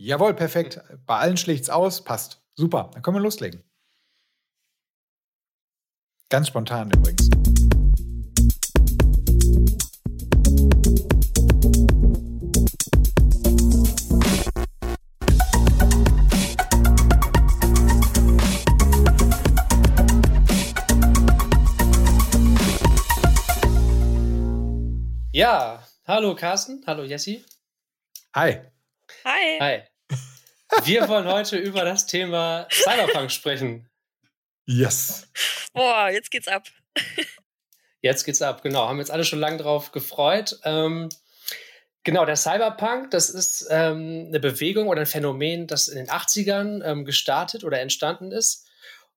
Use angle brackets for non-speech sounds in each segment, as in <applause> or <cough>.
Jawohl, perfekt. Bei allen schlägt's aus, passt. Super, dann können wir loslegen. Ganz spontan übrigens. Ja, hallo Carsten, hallo Jessi. Hi. Hi. Hi. Wir wollen heute über das Thema Cyberpunk sprechen. Yes. Boah, jetzt geht's ab. Jetzt geht's ab, genau. Haben jetzt alle schon lange drauf gefreut. Ähm, genau, der Cyberpunk, das ist ähm, eine Bewegung oder ein Phänomen, das in den 80ern ähm, gestartet oder entstanden ist.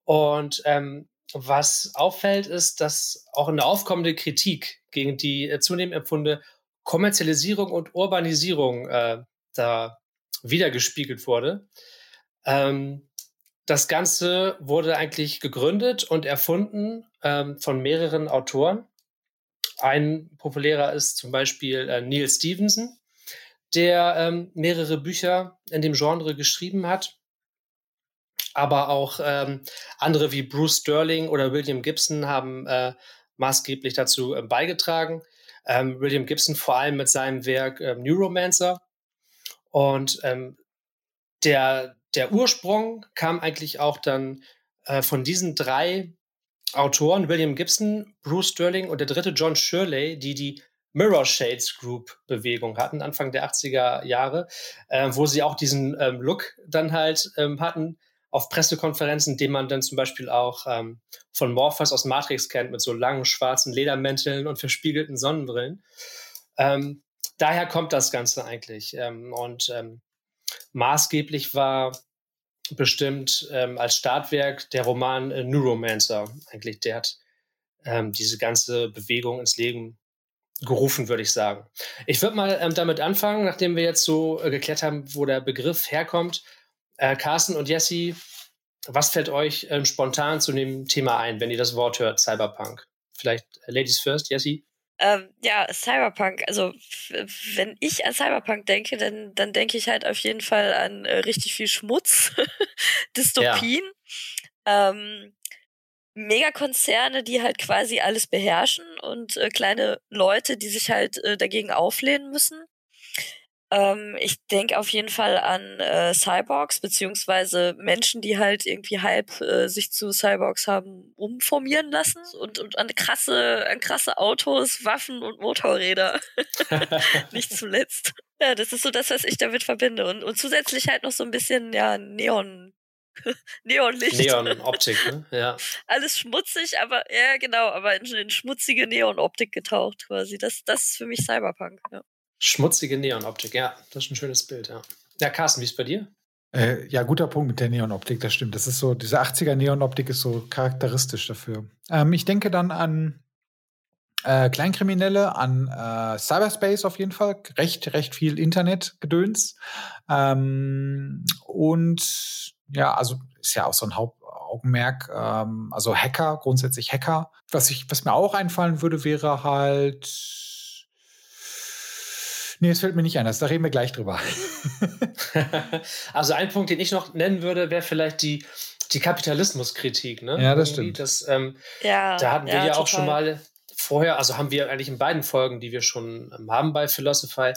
Und ähm, was auffällt, ist, dass auch eine aufkommende Kritik gegen die äh, zunehmend empfundene Kommerzialisierung und Urbanisierung äh, da wiedergespiegelt wurde. Ähm, das Ganze wurde eigentlich gegründet und erfunden ähm, von mehreren Autoren. Ein populärer ist zum Beispiel äh, Neil Stevenson, der ähm, mehrere Bücher in dem Genre geschrieben hat aber auch ähm, andere wie Bruce Sterling oder William Gibson haben äh, maßgeblich dazu äh, beigetragen. Ähm, William Gibson vor allem mit seinem Werk äh, Neuromancer. Und ähm, der, der Ursprung kam eigentlich auch dann äh, von diesen drei Autoren, William Gibson, Bruce Sterling und der dritte John Shirley, die die Mirror Shades Group Bewegung hatten, Anfang der 80er Jahre, äh, wo sie auch diesen ähm, Look dann halt ähm, hatten, auf Pressekonferenzen, den man dann zum Beispiel auch ähm, von Morpheus aus Matrix kennt, mit so langen schwarzen Ledermänteln und verspiegelten Sonnenbrillen. Ähm, daher kommt das Ganze eigentlich. Ähm, und ähm, maßgeblich war bestimmt ähm, als Startwerk der Roman äh, Neuromancer. Eigentlich, der hat ähm, diese ganze Bewegung ins Leben gerufen, würde ich sagen. Ich würde mal ähm, damit anfangen, nachdem wir jetzt so äh, geklärt haben, wo der Begriff herkommt, äh, Carsten und Jesse, was fällt euch ähm, spontan zu dem Thema ein, wenn ihr das Wort hört, Cyberpunk? Vielleicht äh, Ladies first, Jesse? Ähm, ja, Cyberpunk. Also, wenn ich an Cyberpunk denke, dann, dann denke ich halt auf jeden Fall an äh, richtig viel Schmutz, <laughs> Dystopien, ja. ähm, Megakonzerne, die halt quasi alles beherrschen und äh, kleine Leute, die sich halt äh, dagegen auflehnen müssen. Ähm, ich denke auf jeden Fall an äh, Cyborgs, beziehungsweise Menschen, die halt irgendwie halb äh, sich zu Cyborgs haben umformieren lassen und, und an krasse, an krasse Autos, Waffen und Motorräder. <laughs> Nicht zuletzt. Ja, das ist so das, was ich damit verbinde. Und, und zusätzlich halt noch so ein bisschen, ja, Neon, <laughs> Neonlicht. Neonoptik, <laughs> ne? Ja. Alles schmutzig, aber ja, genau, aber in, in schmutzige Neonoptik getaucht quasi. Das, das ist für mich Cyberpunk, ja. Schmutzige Neonoptik, ja, das ist ein schönes Bild, ja. Ja, Carsten, wie ist es bei dir? Äh, ja, guter Punkt mit der Neonoptik, das stimmt. Das ist so, diese 80er Neonoptik ist so charakteristisch dafür. Ähm, ich denke dann an äh, Kleinkriminelle, an äh, Cyberspace auf jeden Fall, recht, recht viel Internetgedöns. Ähm, und ja, also ist ja auch so ein Hauptaugenmerk, ähm, also Hacker, grundsätzlich Hacker. Was, ich, was mir auch einfallen würde, wäre halt Nee, es fällt mir nicht ein. Da reden wir gleich drüber. <laughs> also ein Punkt, den ich noch nennen würde, wäre vielleicht die, die Kapitalismuskritik. Ne? Ja, das stimmt. Das, ähm, ja, da hatten wir ja, ja auch schon mal vorher, also haben wir eigentlich in beiden Folgen, die wir schon ähm, haben bei Philosophy,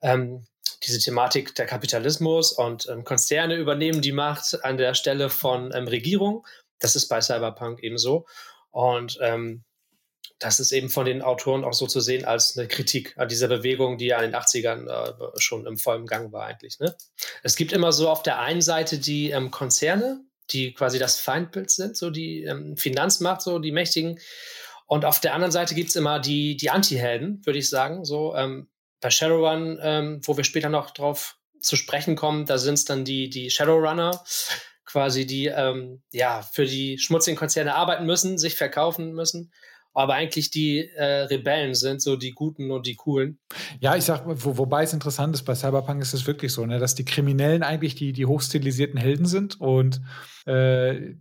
ähm, diese Thematik der Kapitalismus und ähm, Konzerne übernehmen die Macht an der Stelle von ähm, Regierung. Das ist bei Cyberpunk ebenso. Und ähm, das ist eben von den Autoren auch so zu sehen als eine Kritik an dieser Bewegung, die ja in den 80ern äh, schon im vollen Gang war eigentlich. Ne? Es gibt immer so auf der einen Seite die ähm, Konzerne, die quasi das Feindbild sind, so die ähm, Finanzmacht, so die Mächtigen. Und auf der anderen Seite gibt es immer die, die Anti-Helden, würde ich sagen. So ähm, bei Shadowrun, ähm, wo wir später noch drauf zu sprechen kommen, da sind es dann die, die Shadowrunner, quasi die ähm, ja für die schmutzigen Konzerne arbeiten müssen, sich verkaufen müssen aber eigentlich die äh, Rebellen sind, so die Guten und die Coolen. Ja, ich sag, wo, wobei es interessant ist, bei Cyberpunk ist es wirklich so, ne, dass die Kriminellen eigentlich die, die hochstilisierten Helden sind und äh,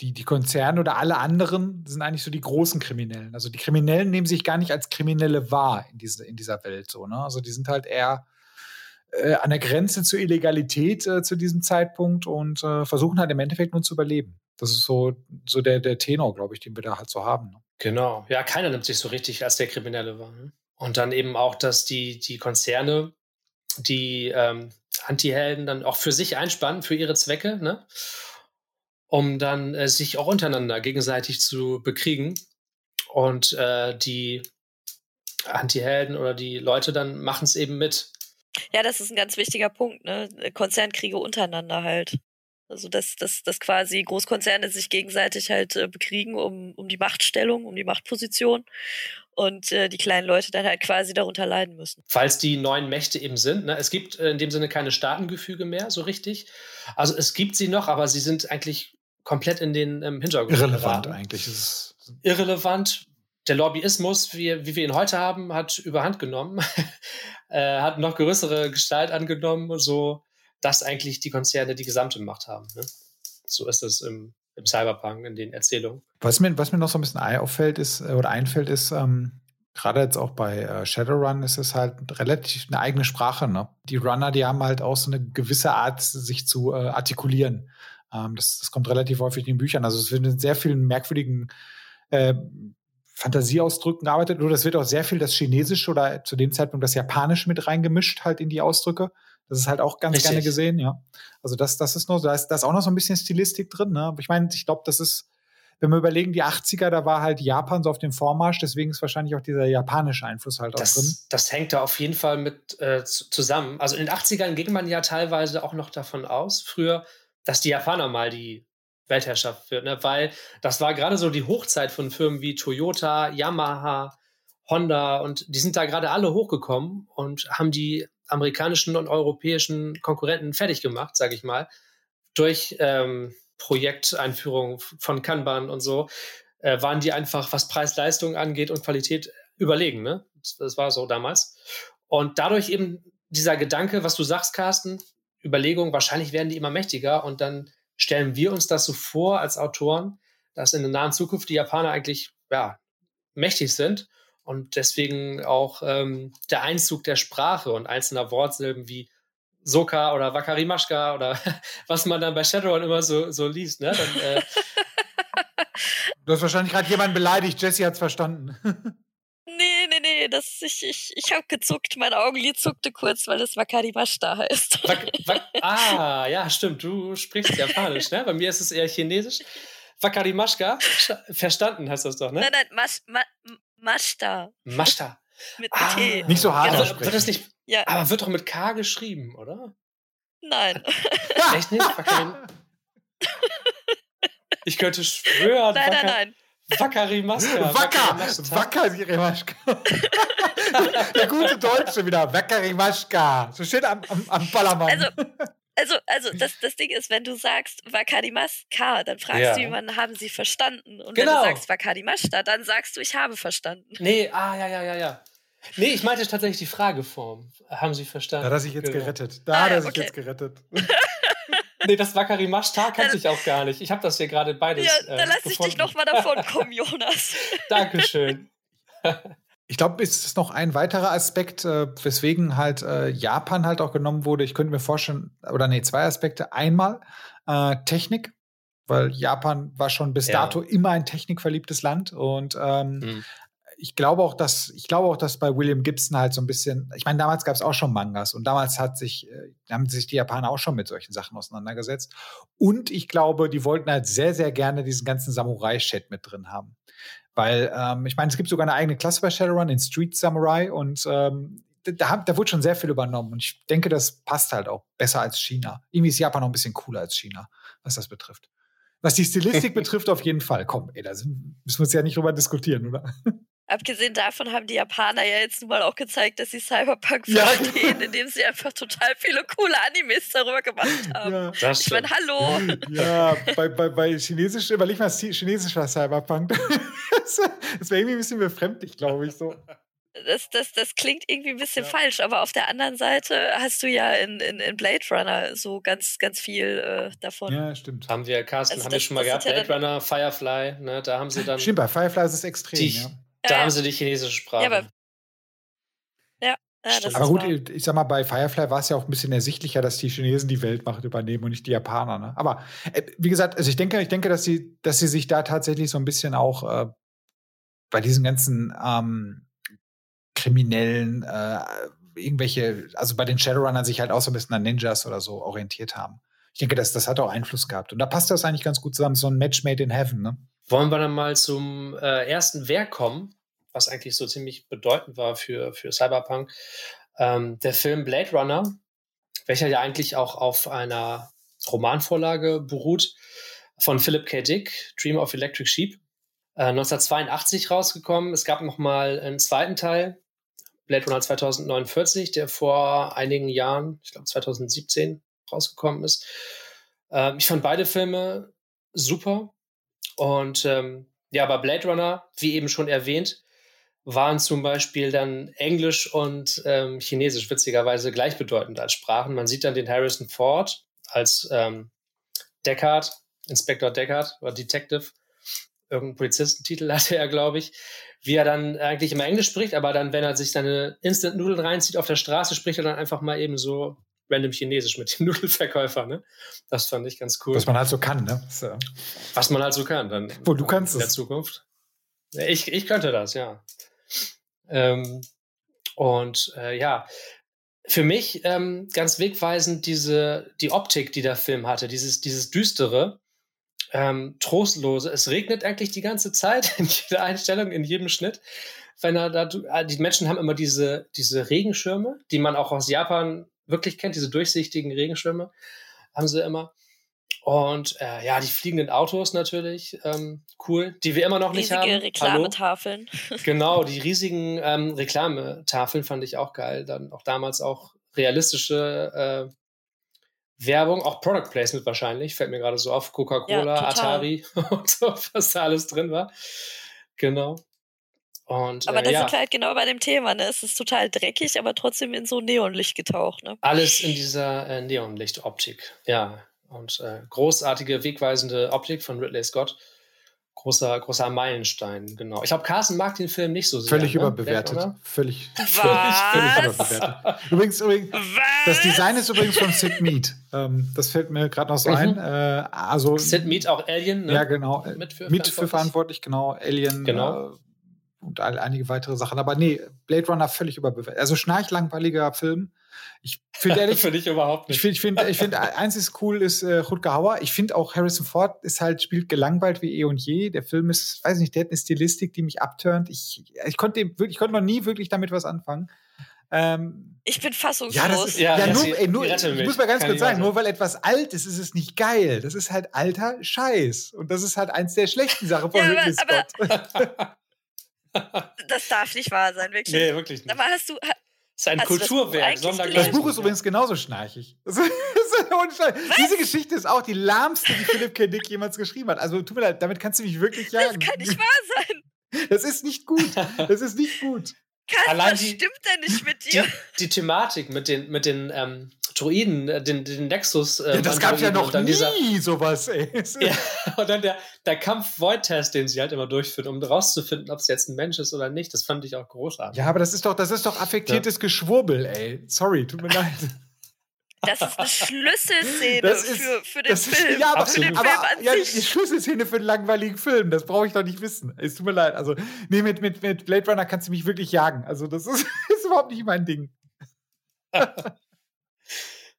die, die Konzerne oder alle anderen sind eigentlich so die großen Kriminellen. Also die Kriminellen nehmen sich gar nicht als Kriminelle wahr in, diese, in dieser Welt so, ne? Also die sind halt eher äh, an der Grenze zur Illegalität äh, zu diesem Zeitpunkt und äh, versuchen halt im Endeffekt nur zu überleben. Das ist so, so der, der Tenor, glaube ich, den wir da halt so haben. Ne? Genau. Ja, keiner nimmt sich so richtig als der Kriminelle wahr. Ne? Und dann eben auch, dass die, die Konzerne, die ähm, Anti-Helden dann auch für sich einspannen, für ihre Zwecke, ne? um dann äh, sich auch untereinander gegenseitig zu bekriegen. Und äh, die Anti-Helden oder die Leute dann machen es eben mit. Ja, das ist ein ganz wichtiger Punkt, ne? Konzernkriege untereinander halt. Also dass, dass, dass quasi Großkonzerne sich gegenseitig halt äh, bekriegen um, um die Machtstellung, um die Machtposition und äh, die kleinen Leute dann halt quasi darunter leiden müssen. Falls die neuen Mächte eben sind. Ne? Es gibt äh, in dem Sinne keine Staatengefüge mehr, so richtig. Also es gibt sie noch, aber sie sind eigentlich komplett in den ähm, Hintergrund. Irrelevant geraten. eigentlich. Irrelevant. Der Lobbyismus, wie, wie wir ihn heute haben, hat überhand genommen, <laughs> äh, hat noch größere Gestalt angenommen, so dass eigentlich die Konzerne die gesamte Macht haben. Ne? So ist es im, im Cyberpunk, in den Erzählungen. Was mir, was mir noch so ein bisschen auffällt, ist, äh, oder einfällt, ist, ähm, gerade jetzt auch bei äh, Shadowrun ist es halt relativ eine eigene Sprache. Ne? Die Runner, die haben halt auch so eine gewisse Art, sich zu äh, artikulieren. Ähm, das, das kommt relativ häufig in den Büchern. Also es wird in sehr vielen merkwürdigen äh, Fantasieausdrücken gearbeitet. Nur das wird auch sehr viel das Chinesische oder zu dem Zeitpunkt das Japanische mit reingemischt halt in die Ausdrücke. Das ist halt auch ganz Richtig. gerne gesehen, ja. Also das, das ist noch, da ist, da ist auch noch so ein bisschen Stilistik drin, ne? Aber ich meine, ich glaube, das ist, wenn wir überlegen, die 80er, da war halt Japan so auf dem Vormarsch, deswegen ist wahrscheinlich auch dieser japanische Einfluss halt das, auch drin. Das hängt da auf jeden Fall mit äh, zusammen. Also in den 80ern ging man ja teilweise auch noch davon aus, früher, dass die Japaner mal die Weltherrschaft wird, ne? weil das war gerade so die Hochzeit von Firmen wie Toyota, Yamaha, Honda und die sind da gerade alle hochgekommen und haben die amerikanischen und europäischen Konkurrenten fertig gemacht, sage ich mal, durch ähm, Projekteinführung von Kanban und so, äh, waren die einfach, was Preis-Leistung angeht und Qualität, überlegen. Ne? Das, das, war so damals. Und dadurch eben dieser Gedanke, was du sagst, Carsten, Überlegung, wahrscheinlich werden die immer mächtiger und dann stellen wir uns das so vor als Autoren, dass in der nahen Zukunft die Japaner eigentlich ja, mächtig sind und deswegen auch ähm, der Einzug der Sprache und einzelner Wortsilben wie Soka oder Wakarimashka oder <laughs> was man dann bei Shadowrun immer so, so liest. Ne? Dann, äh <laughs> du hast wahrscheinlich gerade jemanden beleidigt. Jesse hat es verstanden. <laughs> nee. Das, ich ich, ich habe gezuckt. Mein Augenlid zuckte kurz, weil es Wakarimashita heißt. Wak, Wak, ah, ja, stimmt. Du sprichst Japanisch. Ne? Bei mir ist es eher Chinesisch. Wakarimashka, verstanden heißt das doch, ne? Nein, nein, Mas, Ma, Mashta. Mashta. Mit ah, T. Nicht so hart. Also, wird das nicht, ja. Aber wird doch mit K geschrieben, oder? Nein. Echt nicht? Wakarim <laughs> ich könnte schwören. Nein, nein, nein. Wakarimaska. Wacker. Wakarimaska. <laughs> Der gute Deutsche wieder. Wakarimaska. So steht am, am, am Ballermann. Also, also, also das, das Ding ist, wenn du sagst Wakadimashka, dann fragst ja. du jemanden, haben sie verstanden? Und genau. wenn du genau. sagst Wakadimashta, dann sagst du, ich habe verstanden. Nee, ah, ja, ja, ja, ja. Nee, ich meinte tatsächlich die Frageform. Haben Sie verstanden? Da hat er sich jetzt genau. gerettet. Da ah, hat er sich okay. jetzt gerettet. <laughs> nee, das Wakarimashta kannte ich auch gar nicht. Ich habe das hier gerade beides. Ja, dann lass ich dich nochmal davon <laughs> kommen, Jonas. Dankeschön. Ich glaube, es ist noch ein weiterer Aspekt, äh, weswegen halt äh, Japan halt auch genommen wurde. Ich könnte mir vorstellen, oder nee, zwei Aspekte. Einmal äh, Technik, weil Japan war schon bis ja. dato immer ein technikverliebtes Land und ähm, mhm. Ich glaube auch, dass ich glaube auch, dass bei William Gibson halt so ein bisschen, ich meine, damals gab es auch schon Mangas und damals hat sich, äh, haben sich die Japaner auch schon mit solchen Sachen auseinandergesetzt. Und ich glaube, die wollten halt sehr, sehr gerne diesen ganzen Samurai-Chat mit drin haben. Weil, ähm, ich meine, es gibt sogar eine eigene Klasse bei Shadowrun, in Street Samurai, und ähm, da, da wurde schon sehr viel übernommen. Und ich denke, das passt halt auch besser als China. Irgendwie ist Japan noch ein bisschen cooler als China, was das betrifft. Was die Stilistik <laughs> betrifft, auf jeden Fall. Komm, ey, da müssen wir uns ja nicht drüber diskutieren, oder? Abgesehen davon haben die Japaner ja jetzt nun mal auch gezeigt, dass sie Cyberpunk ja, verstehen, indem sie einfach total viele coole Animes darüber gemacht haben. Ja, das ich meine, hallo. <laughs> Ja, bei, bei, bei Chinesisch, überleg mal, chinesischer Cyberpunk. das wäre irgendwie ein bisschen befremdlich, glaube ich, so. Das, das, das klingt irgendwie ein bisschen ja. falsch, aber auf der anderen Seite hast du ja in, in, in Blade Runner so ganz, ganz viel äh, davon. Ja, stimmt. Haben wir, Carsten, also haben das, wir schon mal gehabt, Blade Runner, Firefly, ne, da haben sie dann. Stimmt, bei Firefly ist es extrem, die, ja. Da ja, haben sie die chinesische Sprache. Ja, aber, ja, Ja, aber gut, wahr. ich sag mal, bei Firefly war es ja auch ein bisschen ersichtlicher, dass die Chinesen die Weltmacht übernehmen und nicht die Japaner. Ne? Aber äh, wie gesagt, also ich denke, ich denke, dass sie, dass sie sich da tatsächlich so ein bisschen auch äh, bei diesen ganzen ähm, kriminellen äh, irgendwelche, also bei den Shadowrunnern sich halt auch so ein bisschen an Ninjas oder so orientiert haben. Ich denke, das, das hat auch Einfluss gehabt. Und da passt das eigentlich ganz gut zusammen, so ein Match made in heaven, ne? Wollen wir dann mal zum äh, ersten Werk kommen? was eigentlich so ziemlich bedeutend war für, für Cyberpunk. Ähm, der Film Blade Runner, welcher ja eigentlich auch auf einer Romanvorlage beruht, von Philip K. Dick, Dream of Electric Sheep, äh, 1982 rausgekommen. Es gab noch mal einen zweiten Teil, Blade Runner 2049, der vor einigen Jahren, ich glaube 2017, rausgekommen ist. Ähm, ich fand beide Filme super. Und ähm, ja, aber Blade Runner, wie eben schon erwähnt, waren zum Beispiel dann Englisch und ähm, Chinesisch witzigerweise gleichbedeutend als Sprachen. Man sieht dann den Harrison Ford als ähm, Deckard, Inspektor Deckard oder Detective, irgendeinen Polizistentitel <laughs> hatte er, glaube ich, wie er dann eigentlich immer Englisch spricht, aber dann, wenn er sich seine Instant-Nudeln reinzieht auf der Straße, spricht er dann einfach mal eben so random Chinesisch mit dem <laughs> Nudelverkäufer, ne? Das fand ich ganz cool. Was man halt so kann, ne? So. Was man halt so kann, dann. Wo du kannst in der es. Zukunft. Ich, ich könnte das, ja. Ähm, und äh, ja, für mich ähm, ganz wegweisend diese, die Optik, die der Film hatte, dieses, dieses düstere, ähm, trostlose. Es regnet eigentlich die ganze Zeit <laughs> in jeder Einstellung, in jedem Schnitt. Wenn er da, die Menschen haben immer diese, diese Regenschirme, die man auch aus Japan wirklich kennt, diese durchsichtigen Regenschirme, haben sie immer. Und äh, ja, die fliegenden Autos natürlich ähm, cool, die wir immer noch Riesige nicht haben. Reklametafeln. genau, die riesigen ähm, Reklametafeln fand ich auch geil. Dann auch damals auch realistische äh, Werbung, auch Product Placement wahrscheinlich, fällt mir gerade so auf. Coca-Cola, ja, Atari <laughs> und so, was da alles drin war. Genau. Und, aber äh, das ja. ist halt genau bei dem Thema, ne? Es ist total dreckig, aber trotzdem in so Neonlicht getaucht, ne? Alles in dieser äh, Neonlichtoptik, ja. Und äh, großartige, wegweisende Optik von Ridley Scott. Großer, großer Meilenstein, genau. Ich glaube, Carsten mag den Film nicht so sehr. Völlig ne? überbewertet. Völlig, völlig, völlig überbewertet. Übrigens, übrigens das Design ist übrigens von Sid Mead. Ähm, das fällt mir gerade noch so mhm. ein. Äh, also, Sid Mead, auch Alien, ne? Ja, genau. Mit für, Mit für verantwortlich, genau. Alien. Genau. Äh, und einige weitere Sachen. Aber nee, Blade Runner völlig überbewertet. Also schnarchlangweiliger Film. Ich finde <laughs> ehrlich. finde ich überhaupt nicht. Ich finde, ich finde, ich find, <laughs> eins ist cool, ist äh, Rutger Hauer. Ich finde auch Harrison Ford ist halt, spielt gelangweilt wie eh und je. Der Film ist, weiß nicht, der hat eine Stilistik, die mich abturnt. Ich, ich konnte wirklich, ich konnte noch nie wirklich damit was anfangen. Ähm, ich bin fassungslos. Ja, das ist, ja, ja, nur, ey, nur ich muss mal ganz kurz sagen, nur weil etwas alt ist, ist es nicht geil. Das ist halt alter Scheiß. Und das ist halt eins der schlechten Sachen von ja, Ridley Scott. <laughs> das darf nicht wahr sein, wirklich. Nee, wirklich nicht. Aber hast du, ist ein Kulturwerk. Das, das Buch ist übrigens genauso schnarchig. <laughs> Diese Geschichte ist auch die lahmste, die Philipp K. Dick jemals geschrieben hat. Also tut mir leid, damit kannst du mich wirklich jagen. Das kann nicht wahr sein. <laughs> Das ist nicht gut. Das ist nicht gut. Kann, Allein was die, stimmt denn nicht mit dir? Die, die Thematik mit den, mit den ähm, Droiden, äh, den, den Nexus. Äh, ja, das gab ja noch nie dieser, sowas, ey. <laughs> ja, und dann der, der Kampf-Void-Test, den sie halt immer durchführen, um rauszufinden, ob es jetzt ein Mensch ist oder nicht. Das fand ich auch großartig. Ja, aber das ist doch, das ist doch affektiertes ja. Geschwurbel, ey. Sorry, tut mir <laughs> leid. Das ist eine Schlüsselszene ist, für, für den Film. Ist, ja, aber, für den aber, Film an ja, sich. die Schlüsselszene für einen langweiligen Film, das brauche ich doch nicht wissen. Es tut mir leid. Also, nee, mit, mit, mit Blade Runner kannst du mich wirklich jagen. Also, das ist, <laughs> ist überhaupt nicht mein Ding.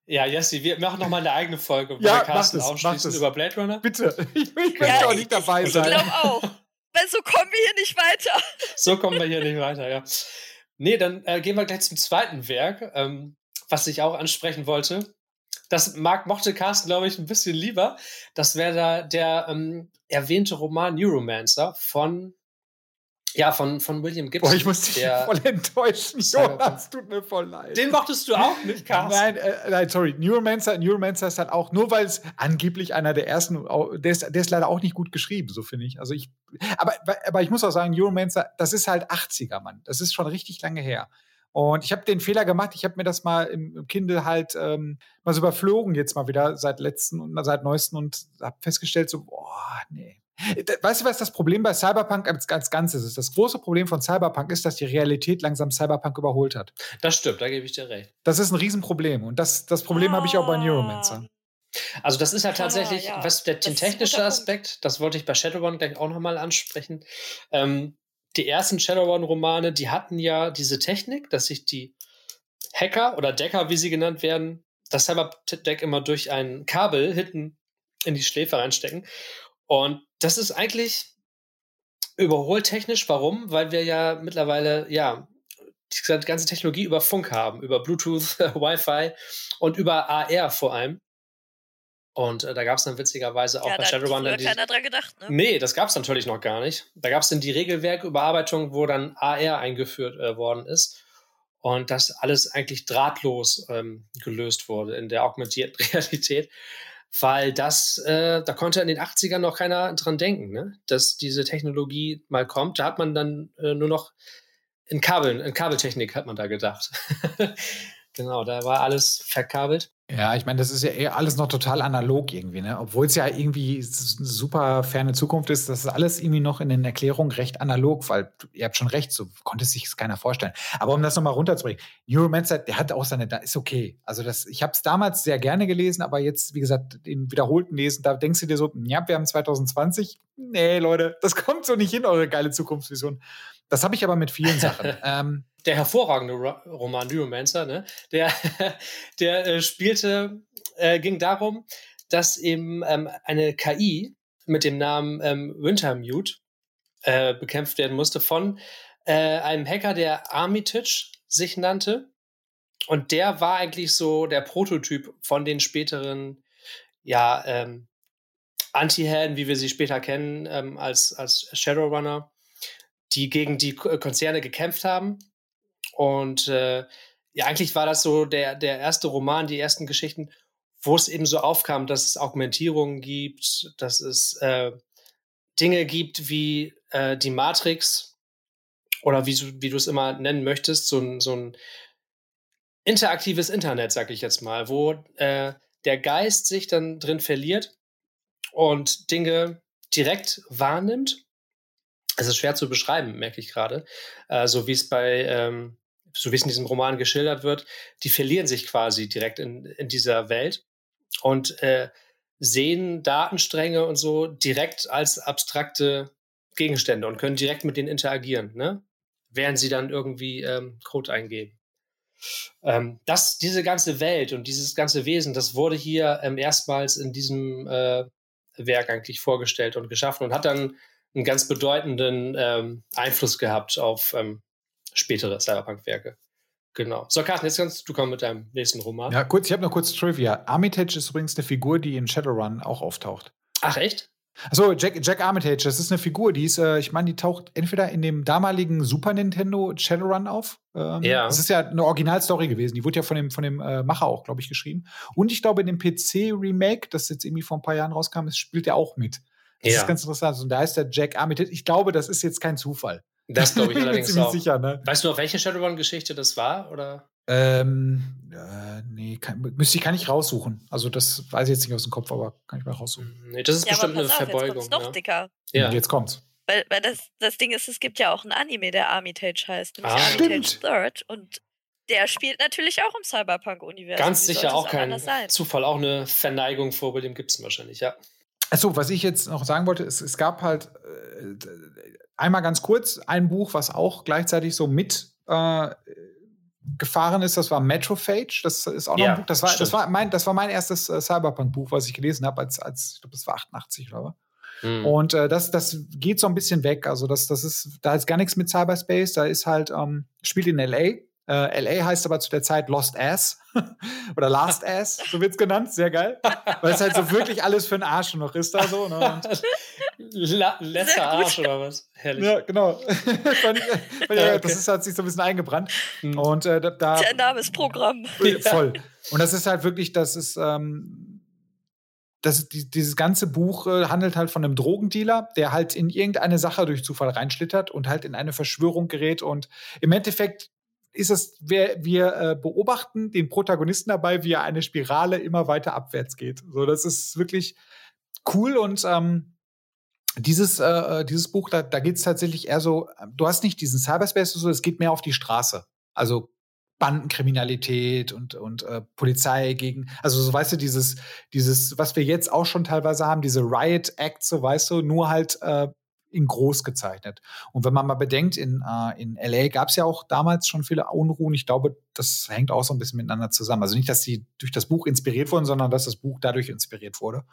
Ja, Jesse, wir machen nochmal eine eigene Folge, wo ja, wir Carsten es, ausschließen über Blade Runner. Bitte, ich, <laughs> ich möchte ja, auch nicht dabei ich, sein. Ich glaube auch. <laughs> Weil so kommen wir hier nicht weiter. So kommen wir hier nicht weiter, ja. Nee, dann äh, gehen wir gleich zum zweiten Werk, ähm, was ich auch ansprechen wollte. Das mag, mochte Carsten, glaube ich, ein bisschen lieber. Das wäre da der ähm, erwähnte Roman Neuromancer von ja, von, von William Gibson. Boah, ich muss dich voll enttäuschen, Jonas, tut mir voll leid. Den mochtest du auch nicht, Carsten? Nein, äh, nein, sorry. Neuromancer, Neuromancer ist halt auch, nur weil es angeblich einer der ersten, der ist, der ist leider auch nicht gut geschrieben, so finde ich. Also ich, aber, aber ich muss auch sagen, Neuromancer, das ist halt 80er, Mann. Das ist schon richtig lange her. Und ich habe den Fehler gemacht, ich habe mir das mal im, Kindle halt ähm, mal so überflogen, jetzt mal wieder seit letzten und seit neuesten und habe festgestellt, so, boah, nee. Weißt du, was das Problem bei Cyberpunk als, als Ganzes ist? Das große Problem von Cyberpunk ist, dass die Realität langsam Cyberpunk überholt hat. Das stimmt, da gebe ich dir recht. Das ist ein Riesenproblem. Und das, das Problem ah. habe ich auch bei Neuromancer. Also das ist halt tatsächlich, ja, ja. was der technische Aspekt, das wollte ich bei Shadowrun gleich auch nochmal ansprechen. Ähm, die ersten Shadowrun-Romane, die hatten ja diese Technik, dass sich die Hacker oder Decker, wie sie genannt werden, das Cyberdeck immer durch ein Kabel hinten in die Schläfe reinstecken. Und das ist eigentlich überholtechnisch. Warum? Weil wir ja mittlerweile, ja, die ganze Technologie über Funk haben, über Bluetooth, <laughs> Wi-Fi und über AR vor allem. Und äh, da gab es dann witzigerweise auch ja, bei Shadowrun. Da hat keiner dran gedacht, ne? Nee, das gab es natürlich noch gar nicht. Da gab es dann die Regelwerküberarbeitung, wo dann AR eingeführt äh, worden ist. Und das alles eigentlich drahtlos ähm, gelöst wurde in der augmentierten <laughs> Realität. Weil das, äh, da konnte in den 80ern noch keiner dran denken, ne? dass diese Technologie mal kommt. Da hat man dann äh, nur noch in Kabeln, in Kabeltechnik hat man da gedacht. <laughs> genau, da war alles verkabelt. Ja, ich meine, das ist ja eher alles noch total analog irgendwie, ne? Obwohl es ja irgendwie super ferne Zukunft ist, das ist alles irgendwie noch in den Erklärungen recht analog, weil ihr habt schon recht, so konnte sich keiner vorstellen. Aber um das nochmal runterzubringen, Neuromancer, der hat auch seine, ist okay. Also das, ich habe es damals sehr gerne gelesen, aber jetzt, wie gesagt, im wiederholten Lesen, da denkst du dir so, ja, wir haben 2020. Nee, Leute, das kommt so nicht hin, eure geile Zukunftsvision. Das habe ich aber mit vielen Sachen. <laughs> ähm, der hervorragende Roman Neuromancer, ne? der, <laughs> der äh, spielte, äh, ging darum, dass eben ähm, eine KI mit dem Namen ähm, Wintermute äh, bekämpft werden musste von äh, einem Hacker, der Armitage sich nannte. Und der war eigentlich so der Prototyp von den späteren, ja, ähm, Anti-Helden, wie wir sie später kennen, ähm, als, als Shadowrunner, die gegen die Konzerne gekämpft haben und äh, ja, eigentlich war das so der, der erste Roman, die ersten Geschichten, wo es eben so aufkam, dass es Augmentierungen gibt, dass es äh, Dinge gibt wie äh, die Matrix oder wie, wie du es immer nennen möchtest, so ein, so ein interaktives Internet, sag ich jetzt mal, wo äh, der Geist sich dann drin verliert und Dinge direkt wahrnimmt. Es ist schwer zu beschreiben, merke ich gerade. Äh, so wie es bei ähm, so wie es in diesem Roman geschildert wird, die verlieren sich quasi direkt in, in dieser Welt und äh, sehen Datenstränge und so direkt als abstrakte Gegenstände und können direkt mit denen interagieren, ne? während sie dann irgendwie ähm, Code eingeben. Ähm, das, diese ganze Welt und dieses ganze Wesen, das wurde hier ähm, erstmals in diesem äh, Werk eigentlich vorgestellt und geschaffen und hat dann einen ganz bedeutenden ähm, Einfluss gehabt auf ähm, spätere Cyberpunk-Werke. Genau. So, Carsten, jetzt kannst du kommen mit deinem nächsten Roman. Ja, kurz, ich habe noch kurz Trivia. Armitage ist übrigens eine Figur, die in Shadowrun auch auftaucht. Ach, echt? Achso, Jack, Jack Armitage, das ist eine Figur, die ist, äh, ich meine, die taucht entweder in dem damaligen Super Nintendo Shadowrun auf. Ähm, ja. Das ist ja eine Originalstory gewesen. Die wurde ja von dem, von dem äh, Macher auch, glaube ich, geschrieben. Und ich glaube, in dem PC-Remake, das jetzt irgendwie vor ein paar Jahren rauskam, das spielt er auch mit. Das ja. ist ganz interessant. Und da heißt der Jack Armitage. Ich glaube, das ist jetzt kein Zufall. Das glaube ich <laughs> allerdings ziemlich auch. sicher, ne? Weißt du noch, welche Shadowrun-Geschichte das war? Oder? Ähm, äh, nee, kann, müsste ich, kann ich raussuchen. Also, das weiß ich jetzt nicht aus dem Kopf, aber kann ich mal raussuchen. Nee, das ist ja, bestimmt eine auf, Verbeugung. Jetzt kommt's noch ja. dicker. Ja. Jetzt kommt's. Weil, weil das, das Ding ist, es gibt ja auch ein Anime, der Armitage heißt, nämlich ah, Armitage stimmt. Third. Und der spielt natürlich auch im Cyberpunk-Universum. Ganz sicher auch kein Zufall, auch eine Verneigung vor dem gibt es wahrscheinlich, ja. Achso, was ich jetzt noch sagen wollte, es, es gab halt äh, einmal ganz kurz ein Buch, was auch gleichzeitig so mit äh, gefahren ist, das war Metrophage. Das ist auch noch ja, ein Buch. Das war, das war mein, das war mein erstes äh, Cyberpunk-Buch, was ich gelesen habe, als, als ich glaube, das war 88, glaube ich. Mhm. Und äh, das, das geht so ein bisschen weg. Also, das, das ist, da ist gar nichts mit Cyberspace, da ist halt, ähm, spielt in LA äh, LA heißt aber zu der Zeit Lost Ass <laughs> oder Last <laughs> Ass, so wird's genannt, sehr geil. Weil es halt so wirklich alles für einen Arsch noch ist da so. Ne? <laughs> Letzter Arsch oder was? Herrlich. Ja, genau. ja, das ist, hat sich so ein bisschen eingebrannt. Mhm. Und äh, da, da. Der Name ist Programm. Voll. Und das ist halt wirklich, das ist. Ähm, das, die, dieses ganze Buch äh, handelt halt von einem Drogendealer, der halt in irgendeine Sache durch Zufall reinschlittert und halt in eine Verschwörung gerät und im Endeffekt ist es, wir, wir äh, beobachten den Protagonisten dabei, wie er eine Spirale immer weiter abwärts geht. So, das ist wirklich cool und ähm, dieses, äh, äh dieses Buch, da, da geht es tatsächlich eher so, du hast nicht diesen Cyberspace, so, es geht mehr auf die Straße. Also Bandenkriminalität und, und äh, Polizei gegen, also so weißt du, dieses, dieses, was wir jetzt auch schon teilweise haben, diese Riot Acts, so weißt du, nur halt äh, in groß gezeichnet. Und wenn man mal bedenkt, in, äh, in LA gab es ja auch damals schon viele Unruhen. Ich glaube, das hängt auch so ein bisschen miteinander zusammen. Also nicht, dass sie durch das Buch inspiriert wurden, sondern dass das Buch dadurch inspiriert wurde.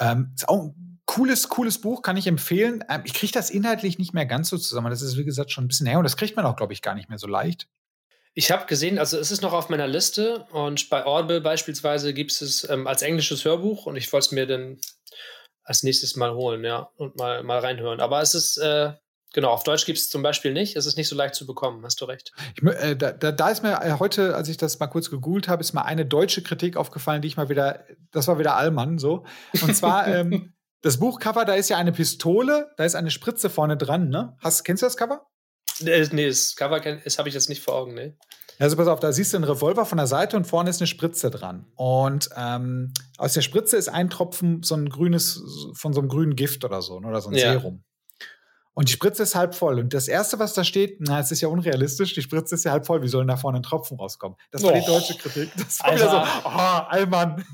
Ähm, ist auch ein cooles, cooles Buch, kann ich empfehlen. Ähm, ich kriege das inhaltlich nicht mehr ganz so zusammen. Das ist, wie gesagt, schon ein bisschen her und das kriegt man auch, glaube ich, gar nicht mehr so leicht. Ich habe gesehen, also es ist noch auf meiner Liste und bei Audible beispielsweise gibt es ähm, als englisches Hörbuch und ich wollte es mir dann als nächstes mal holen, ja, und mal, mal reinhören. Aber es ist, äh, genau, auf Deutsch gibt es zum Beispiel nicht. Es ist nicht so leicht zu bekommen, hast du recht. Ich, äh, da, da, ist mir äh, heute, als ich das mal kurz gegoogelt habe, ist mir eine deutsche Kritik aufgefallen, die ich mal wieder, das war wieder Allmann so. Und zwar, <laughs> ähm, das Buchcover, da ist ja eine Pistole, da ist eine Spritze vorne dran, ne? Hast, kennst du das Cover? Äh, nee, das Cover das habe ich jetzt nicht vor Augen, ne? Also pass auf, da siehst du einen Revolver von der Seite und vorne ist eine Spritze dran. Und ähm, aus der Spritze ist ein Tropfen so ein grünes, von so einem grünen Gift oder so, ne, oder so ein ja. Serum. Und die Spritze ist halb voll. Und das Erste, was da steht, na, es ist ja unrealistisch, die Spritze ist ja halb voll, wie soll denn da vorne ein Tropfen rauskommen? Das war oh. die deutsche Kritik. Das war Alter. wieder so, oh, Allmann.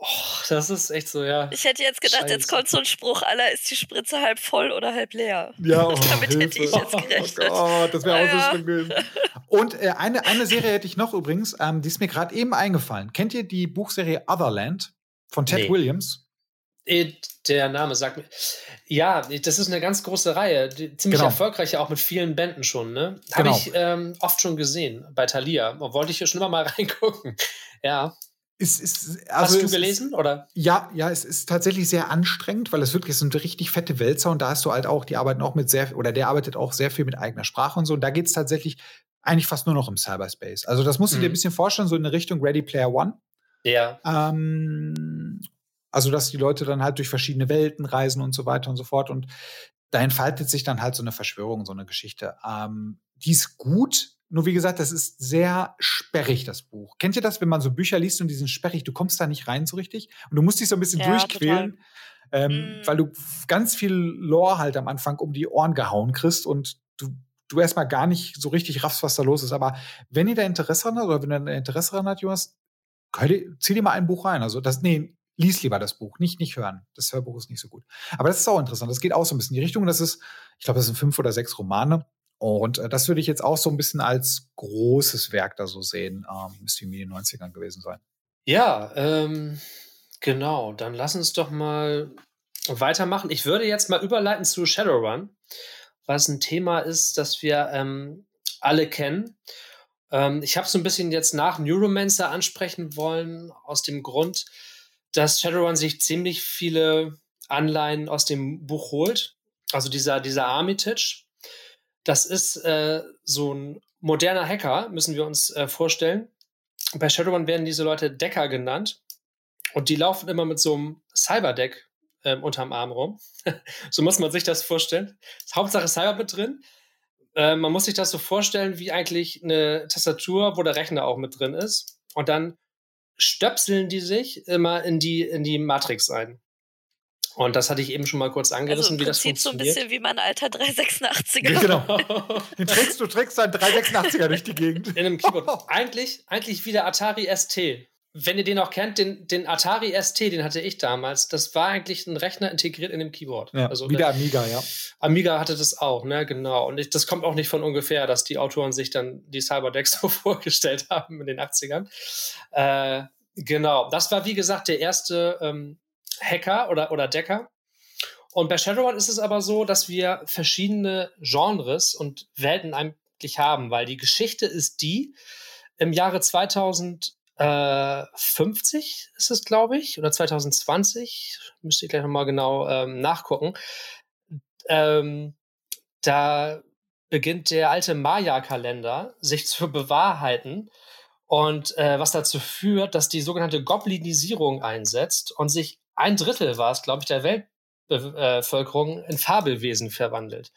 Oh, das ist echt so, ja. Ich hätte jetzt gedacht, Scheiße. jetzt kommt so ein Spruch, aller ist die Spritze halb voll oder halb leer. Ja, oh, <laughs> damit Hilfe. hätte ich jetzt gerechnet. Oh, das wäre auch so schlimm gewesen. Und äh, eine, eine Serie hätte ich noch übrigens, ähm, die ist mir gerade eben eingefallen. Kennt ihr die Buchserie Otherland von Ted nee. Williams? Äh, der Name sagt mir. Ja, das ist eine ganz große Reihe, ziemlich genau. erfolgreich, auch mit vielen Bänden schon. Ne? Habe genau. ich ähm, oft schon gesehen bei Thalia. Wollte ich hier schon immer mal <laughs> reingucken. Ja. Ist, ist, also Hast du gelesen, ist, oder? Ja, ja, es ist tatsächlich sehr anstrengend, weil es wirklich so eine richtig fette Wälzer und da hast du halt auch, die arbeiten auch mit sehr, oder der arbeitet auch sehr viel mit eigener Sprache und so. Und da geht es tatsächlich eigentlich fast nur noch im Cyberspace. Also das musst du mhm. dir ein bisschen vorstellen, so in Richtung Ready Player One. Ja. Ähm, also, dass die Leute dann halt durch verschiedene Welten reisen und so weiter und so fort. Und da entfaltet sich dann halt so eine Verschwörung, so eine Geschichte. Ähm, die ist gut, nur wie gesagt, das ist sehr sperrig, das Buch. Kennt ihr das, wenn man so Bücher liest und die sind sperrig, du kommst da nicht rein so richtig und du musst dich so ein bisschen ja, durchquälen, ähm, mm. weil du ganz viel Lore halt am Anfang um die Ohren gehauen kriegst und du, du erstmal gar nicht so richtig raffst, was da los ist. Aber wenn ihr da Interesse dran habt oder wenn ihr da Interesse dran habt, Jonas, zieh dir mal ein Buch rein. Also das, nee, lies lieber das Buch, nicht, nicht hören. Das Hörbuch ist nicht so gut. Aber das ist auch interessant. Das geht auch so ein bisschen in die Richtung. Das ist, ich glaube, das sind fünf oder sechs Romane. Und äh, das würde ich jetzt auch so ein bisschen als großes Werk da so sehen. Ähm, müsste in den 90ern gewesen sein. Ja, ähm, genau. Dann lass uns doch mal weitermachen. Ich würde jetzt mal überleiten zu Shadowrun, was ein Thema ist, das wir ähm, alle kennen. Ähm, ich habe so ein bisschen jetzt nach Neuromancer ansprechen wollen, aus dem Grund, dass Shadowrun sich ziemlich viele Anleihen aus dem Buch holt. Also dieser, dieser Armitage, das ist äh, so ein moderner Hacker, müssen wir uns äh, vorstellen. Bei Shadowrun werden diese Leute Decker genannt. Und die laufen immer mit so einem Cyberdeck ähm, unterm Arm rum. <laughs> so muss man sich das vorstellen. Hauptsache Cyber mit drin. Äh, man muss sich das so vorstellen wie eigentlich eine Tastatur, wo der Rechner auch mit drin ist. Und dann stöpseln die sich immer in die, in die Matrix ein. Und das hatte ich eben schon mal kurz angerissen, also wie das funktioniert. so ein bisschen wie mein alter <laughs> 386er. Ja, genau. <laughs> Den trägst, du trägst deinen 386er durch die Gegend. In einem Keyboard. <laughs> eigentlich, eigentlich wie der Atari ST. Wenn ihr den auch kennt, den, den Atari ST, den hatte ich damals. Das war eigentlich ein Rechner integriert in dem Keyboard. Ja, also, wie der Amiga, ja. Amiga hatte das auch, ne, genau. Und ich, das kommt auch nicht von ungefähr, dass die Autoren sich dann die Cyberdecks so vorgestellt haben in den 80ern. Äh, genau. Das war, wie gesagt, der erste ähm, Hacker oder, oder Decker. Und bei Shadowrun ist es aber so, dass wir verschiedene Genres und Welten eigentlich haben, weil die Geschichte ist die, im Jahre 2050 ist es, glaube ich, oder 2020, müsste ich gleich nochmal genau ähm, nachgucken. Ähm, da beginnt der alte Maya-Kalender sich zu bewahrheiten und äh, was dazu führt, dass die sogenannte Goblinisierung einsetzt und sich ein Drittel war es, glaube ich, der Weltbevölkerung in Fabelwesen verwandelt.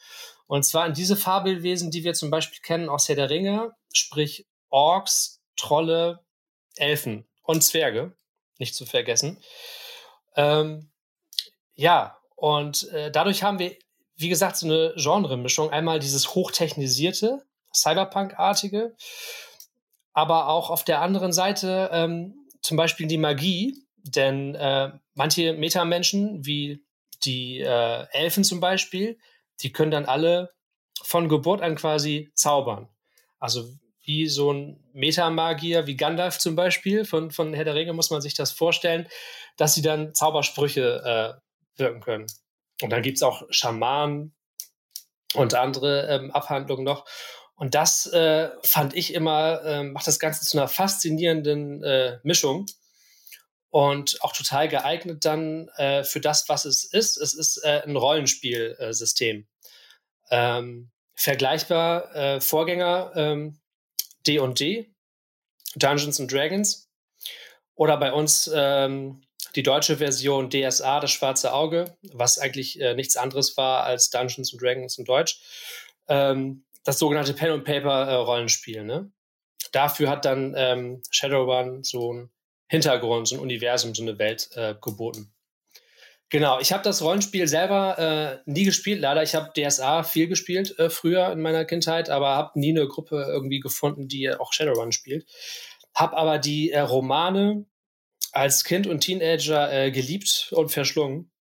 Und zwar in diese Fabelwesen, die wir zum Beispiel kennen aus Herr der Ringe, sprich Orks, Trolle, Elfen und Zwerge, nicht zu vergessen. Ähm, ja, Und äh, dadurch haben wir, wie gesagt, so eine Genre-Mischung. Einmal dieses hochtechnisierte, Cyberpunk-artige, aber auch auf der anderen Seite ähm, zum Beispiel die Magie, denn äh, manche Metamenschen, wie die äh, Elfen zum Beispiel, die können dann alle von Geburt an quasi zaubern. Also wie so ein Metamagier, wie Gandalf zum Beispiel von, von Herr der Ringe, muss man sich das vorstellen, dass sie dann Zaubersprüche äh, wirken können. Und dann gibt es auch Schamanen und andere ähm, Abhandlungen noch. Und das äh, fand ich immer, äh, macht das Ganze zu einer faszinierenden äh, Mischung und auch total geeignet dann äh, für das, was es ist. Es ist äh, ein Rollenspielsystem. Ähm, vergleichbar äh, Vorgänger ähm, D&D, Dungeons and Dragons oder bei uns ähm, die deutsche Version DSA, das schwarze Auge, was eigentlich äh, nichts anderes war als Dungeons and Dragons in Deutsch. Ähm, das sogenannte Pen and Paper äh. Ne? Dafür hat dann ähm, Shadowrun so einen Hintergrund, so ein Universum, so eine Welt äh, geboten. Genau, ich habe das Rollenspiel selber äh, nie gespielt. Leider, ich habe DSA viel gespielt äh, früher in meiner Kindheit, aber habe nie eine Gruppe irgendwie gefunden, die auch Shadowrun spielt. Habe aber die äh, Romane als Kind und Teenager äh, geliebt und verschlungen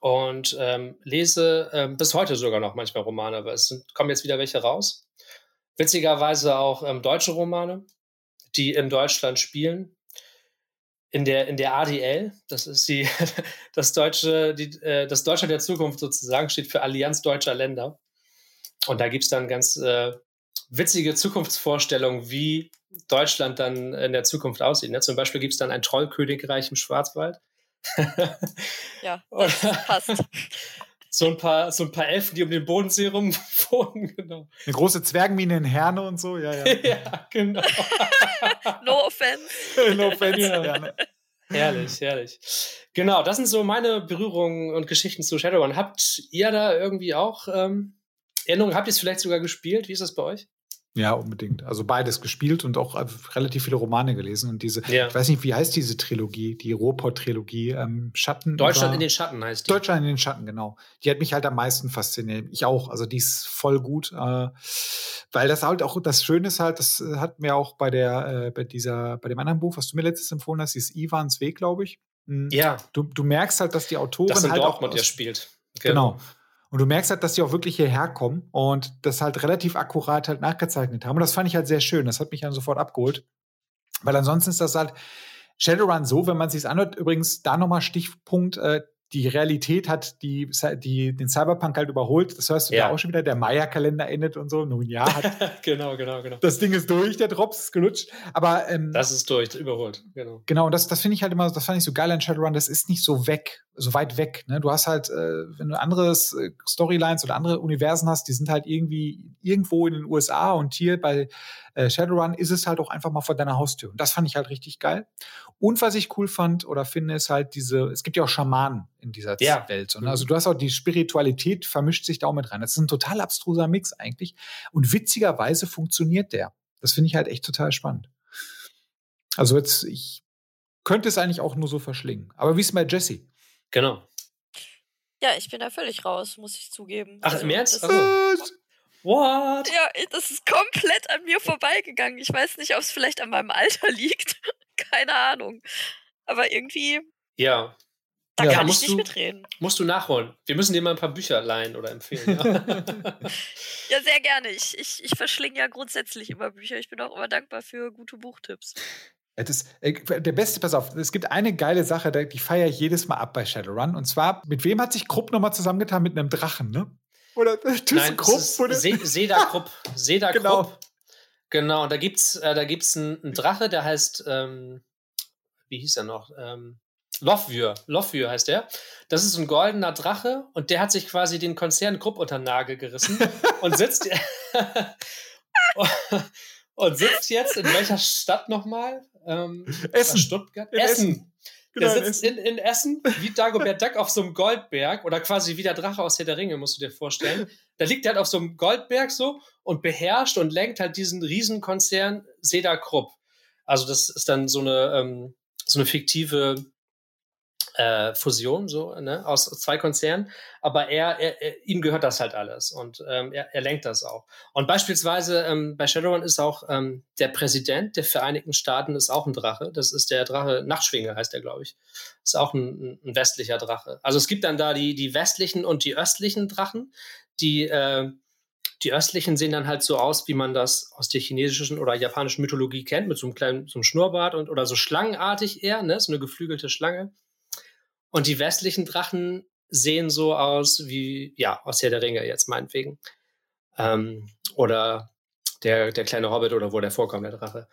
und ähm, lese ähm, bis heute sogar noch manchmal Romane, aber es sind, kommen jetzt wieder welche raus. Witzigerweise auch ähm, deutsche Romane, die in Deutschland spielen. In der, in der ADL, das ist die, <laughs> das deutsche, die, äh, das Deutschland der Zukunft sozusagen, steht für Allianz Deutscher Länder. Und da gibt es dann ganz äh, witzige Zukunftsvorstellungen, wie Deutschland dann in der Zukunft aussieht. Ne? Zum Beispiel gibt es dann ein Trollkönigreich im Schwarzwald <laughs> ja, das passt. <laughs> So ein, paar, so ein paar Elfen, die um den Bodensee rum <laughs> wohnen, genau. Eine große Zwergmine in Herne und so, ja, ja. <laughs> ja, genau. <laughs> no offense. no offense, ja. Ne? Herrlich, herrlich. Genau, das sind so meine Berührungen und Geschichten zu Shadowrun. Habt ihr da irgendwie auch ähm, Erinnerungen? Habt ihr es vielleicht sogar gespielt? Wie ist das bei euch? Ja, unbedingt. Also beides gespielt und auch relativ viele Romane gelesen. Und diese, ja. ich weiß nicht, wie heißt diese Trilogie, die Ruhrpott-Trilogie, ähm, Schatten. Deutschland über, in den Schatten heißt die. Deutschland in den Schatten, genau. Die hat mich halt am meisten fasziniert. Ich auch. Also die ist voll gut. Äh, weil das halt auch, das Schöne ist halt, das hat mir auch bei der, äh, bei dieser, bei dem anderen Buch, was du mir letztes empfohlen hast, ist Ivans Weg, glaube ich. Hm. Ja. Du, du merkst halt, dass die Autorin das in halt Dortmund auch. ja spielt. Genau. genau. Und du merkst halt, dass die auch wirklich hierher kommen und das halt relativ akkurat halt nachgezeichnet haben. Und das fand ich halt sehr schön. Das hat mich dann sofort abgeholt. Weil ansonsten ist das halt Shadowrun so, wenn man sich anhört, übrigens da nochmal Stichpunkt, äh, die Realität hat die, die, den Cyberpunk halt überholt. Das hörst du ja, auch schon wieder. Der Maya-Kalender endet und so. Nun ja, hat, <laughs> genau, genau, genau. Das Ding ist durch, der Drops ist gelutscht. Aber ähm, das ist durch, überholt. Genau. Genau. Und das, das finde ich halt immer, das fand ich so geil an Shadowrun. Das ist nicht so weg, so weit weg. Ne? Du hast halt, äh, wenn du andere äh, Storylines oder andere Universen hast, die sind halt irgendwie irgendwo in den USA und hier bei äh, Shadowrun ist es halt auch einfach mal vor deiner Haustür. Und das fand ich halt richtig geil. Und was ich cool fand oder finde, ist halt diese, es gibt ja auch Schamanen in dieser ja. Welt. Und also du hast auch die Spiritualität vermischt sich da auch mit rein. Das ist ein total abstruser Mix eigentlich. Und witzigerweise funktioniert der. Das finde ich halt echt total spannend. Also jetzt, ich könnte es eigentlich auch nur so verschlingen. Aber wie ist es bei Jesse? Genau. Ja, ich bin da völlig raus, muss ich zugeben. Ach, also, im Ernst? What? Ja, das ist komplett an mir vorbeigegangen. Ich weiß nicht, ob es vielleicht an meinem Alter <laughs> liegt. Keine Ahnung. Aber irgendwie. Ja. Da ja, kann ich nicht du, mitreden. Musst du nachholen. Wir müssen dir mal ein paar Bücher leihen oder empfehlen. Ja, <laughs> ja sehr gerne. Ich, ich, ich verschlinge ja grundsätzlich immer Bücher. Ich bin auch immer dankbar für gute Buchtipps. Das, äh, der beste, pass auf, es gibt eine geile Sache, die feiere ich jedes Mal ab bei Shadowrun. Und zwar, mit wem hat sich Krupp nochmal zusammengetan? Mit einem Drachen, ne? Oder <laughs> ThyssenKrupp? Oder? Se Seda Krupp. Seda <laughs> genau. Krupp. Genau, da gibt's, äh, da gibt's einen, Drache, der heißt, ähm, wie hieß er noch? Ähm, Lofwür. Lofwür heißt der. Das ist ein goldener Drache und der hat sich quasi den Konzern Krupp unter den Nagel gerissen <laughs> und sitzt und sitzt jetzt in welcher Stadt nochmal? Ähm, Essen. Stuttgart. Essen. Essen. Genau, der sitzt in, in, Essen wie Dagobert Duck auf so einem Goldberg oder quasi wie der Drache aus Herr der Ringe, musst du dir vorstellen. Da liegt er halt auf so einem Goldberg so und beherrscht und lenkt halt diesen Riesenkonzern Seda Krupp. Also das ist dann so eine, ähm, so eine fiktive äh, Fusion, so, ne, aus zwei Konzernen. Aber er, er, er ihm gehört das halt alles und ähm, er, er lenkt das auch. Und beispielsweise ähm, bei Shadowrun ist auch ähm, der Präsident der Vereinigten Staaten ist auch ein Drache. Das ist der Drache Nachtschwinge, heißt er, glaube ich. Ist auch ein, ein westlicher Drache. Also es gibt dann da die, die westlichen und die östlichen Drachen. Die, äh, die östlichen sehen dann halt so aus, wie man das aus der chinesischen oder japanischen Mythologie kennt, mit so einem kleinen so einem Schnurrbart und oder so schlangenartig eher, ne? So eine geflügelte Schlange. Und die westlichen Drachen sehen so aus wie, ja, aus Herr der Ringe jetzt meinetwegen. Ähm, oder der, der kleine Hobbit oder wo der vorkommt, der Drache.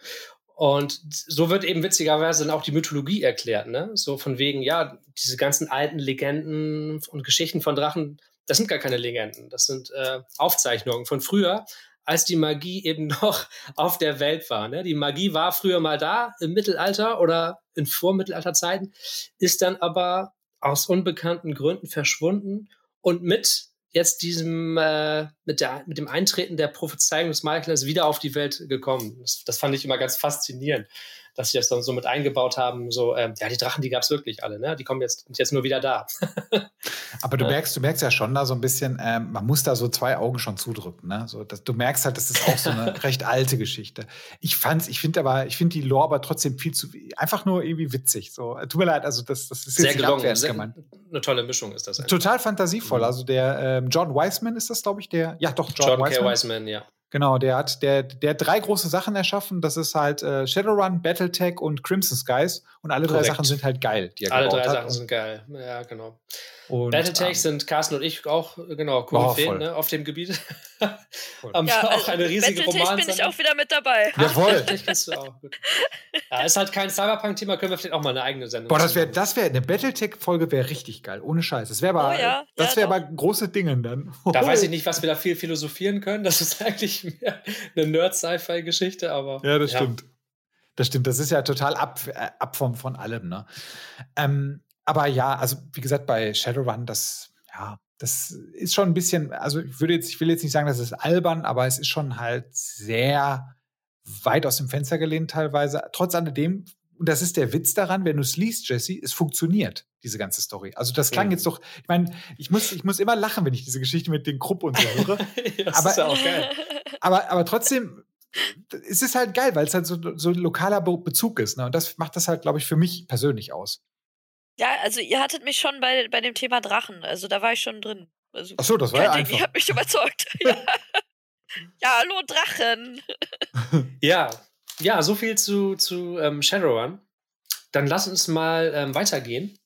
Und so wird eben witzigerweise dann auch die Mythologie erklärt, ne? So von wegen, ja, diese ganzen alten Legenden und Geschichten von Drachen, das sind gar keine Legenden, das sind äh, Aufzeichnungen von früher, als die Magie eben <laughs> noch auf der Welt war. Ne? Die Magie war früher mal da im Mittelalter oder in Vormittelalterzeiten, ist dann aber aus unbekannten Gründen verschwunden und mit jetzt diesem, äh, mit, der, mit dem Eintreten der Prophezeiung des Maklers wieder auf die Welt gekommen. Das, das fand ich immer ganz faszinierend dass sie das dann so mit eingebaut haben, so, ähm, ja, die Drachen, die gab es wirklich alle, ne? Die kommen jetzt, jetzt nur wieder da. <laughs> Aber du merkst, du merkst ja schon da so ein bisschen, ähm, man muss da so zwei Augen schon zudrücken, ne? So, dass, du merkst halt, das ist auch so eine <laughs> recht alte Geschichte. Ich fand's, ich finde aber, ich finde die Lore aber trotzdem viel zu, einfach nur irgendwie witzig. So, tut mir leid, also das, das ist Sehr gelungen, sehr, gemeint. Eine tolle Mischung ist das. Eigentlich. Total fantasievoll. Mhm. Also der ähm, John Wiseman ist das, glaube ich, der, ja doch, John, John Wiseman. K. Wiseman, ja. Genau, der hat, der, der hat drei große Sachen erschaffen. Das ist halt äh, Shadowrun, Battletech und Crimson Skies. Und alle Korrekt. drei Sachen sind halt geil, die er alle drei hat. Sachen sind geil, ja, genau. Und, Battletech ähm, sind Carsten und ich auch, genau, Koryphäen ne, auf dem Gebiet. <laughs> Haben ja, auch also eine riesige Roman. bin ich auch wieder mit dabei. Jawohl. Ach, kennst du auch. Gut. Ja, ist halt kein Cyberpunk-Thema, können wir vielleicht auch mal eine eigene Sendung Boah, das wäre, das wäre, eine Battletech-Folge wäre richtig geil, ohne Scheiß. Das wäre aber, oh, ja. das wäre aber große Dinge dann. Da <laughs> weiß ich nicht, was wir da viel philosophieren können. Das ist eigentlich mehr eine Nerd-Sci-Fi-Geschichte, aber. Ja, das stimmt. Das stimmt, das ist ja total ab, äh, ab von, von allem, ne? Ähm, aber ja, also wie gesagt, bei Shadowrun, das, ja, das ist schon ein bisschen, also ich würde jetzt, ich will jetzt nicht sagen, das ist albern, aber es ist schon halt sehr weit aus dem Fenster gelehnt teilweise. Trotz alledem, und das ist der Witz daran, wenn du es liest, Jesse, es funktioniert, diese ganze Story. Also das klang mhm. jetzt doch, ich meine, ich muss, ich muss immer lachen, wenn ich diese Geschichte mit den Krupp und so höre. <laughs> das aber, ist ja auch geil. <laughs> Aber, aber trotzdem, es ist halt geil, weil es halt so, so lokaler Bezug ist. Ne? Und das macht das halt, glaube ich, für mich persönlich aus. Ja, also ihr hattet mich schon bei, bei dem Thema Drachen, also da war ich schon drin. Also, Ach so, das war ja einfach. Ihr habt mich überzeugt. <laughs> ja. ja, hallo Drachen. <laughs> ja, ja, so viel zu, zu ähm, Shadowrun. Dann lass uns mal ähm, weitergehen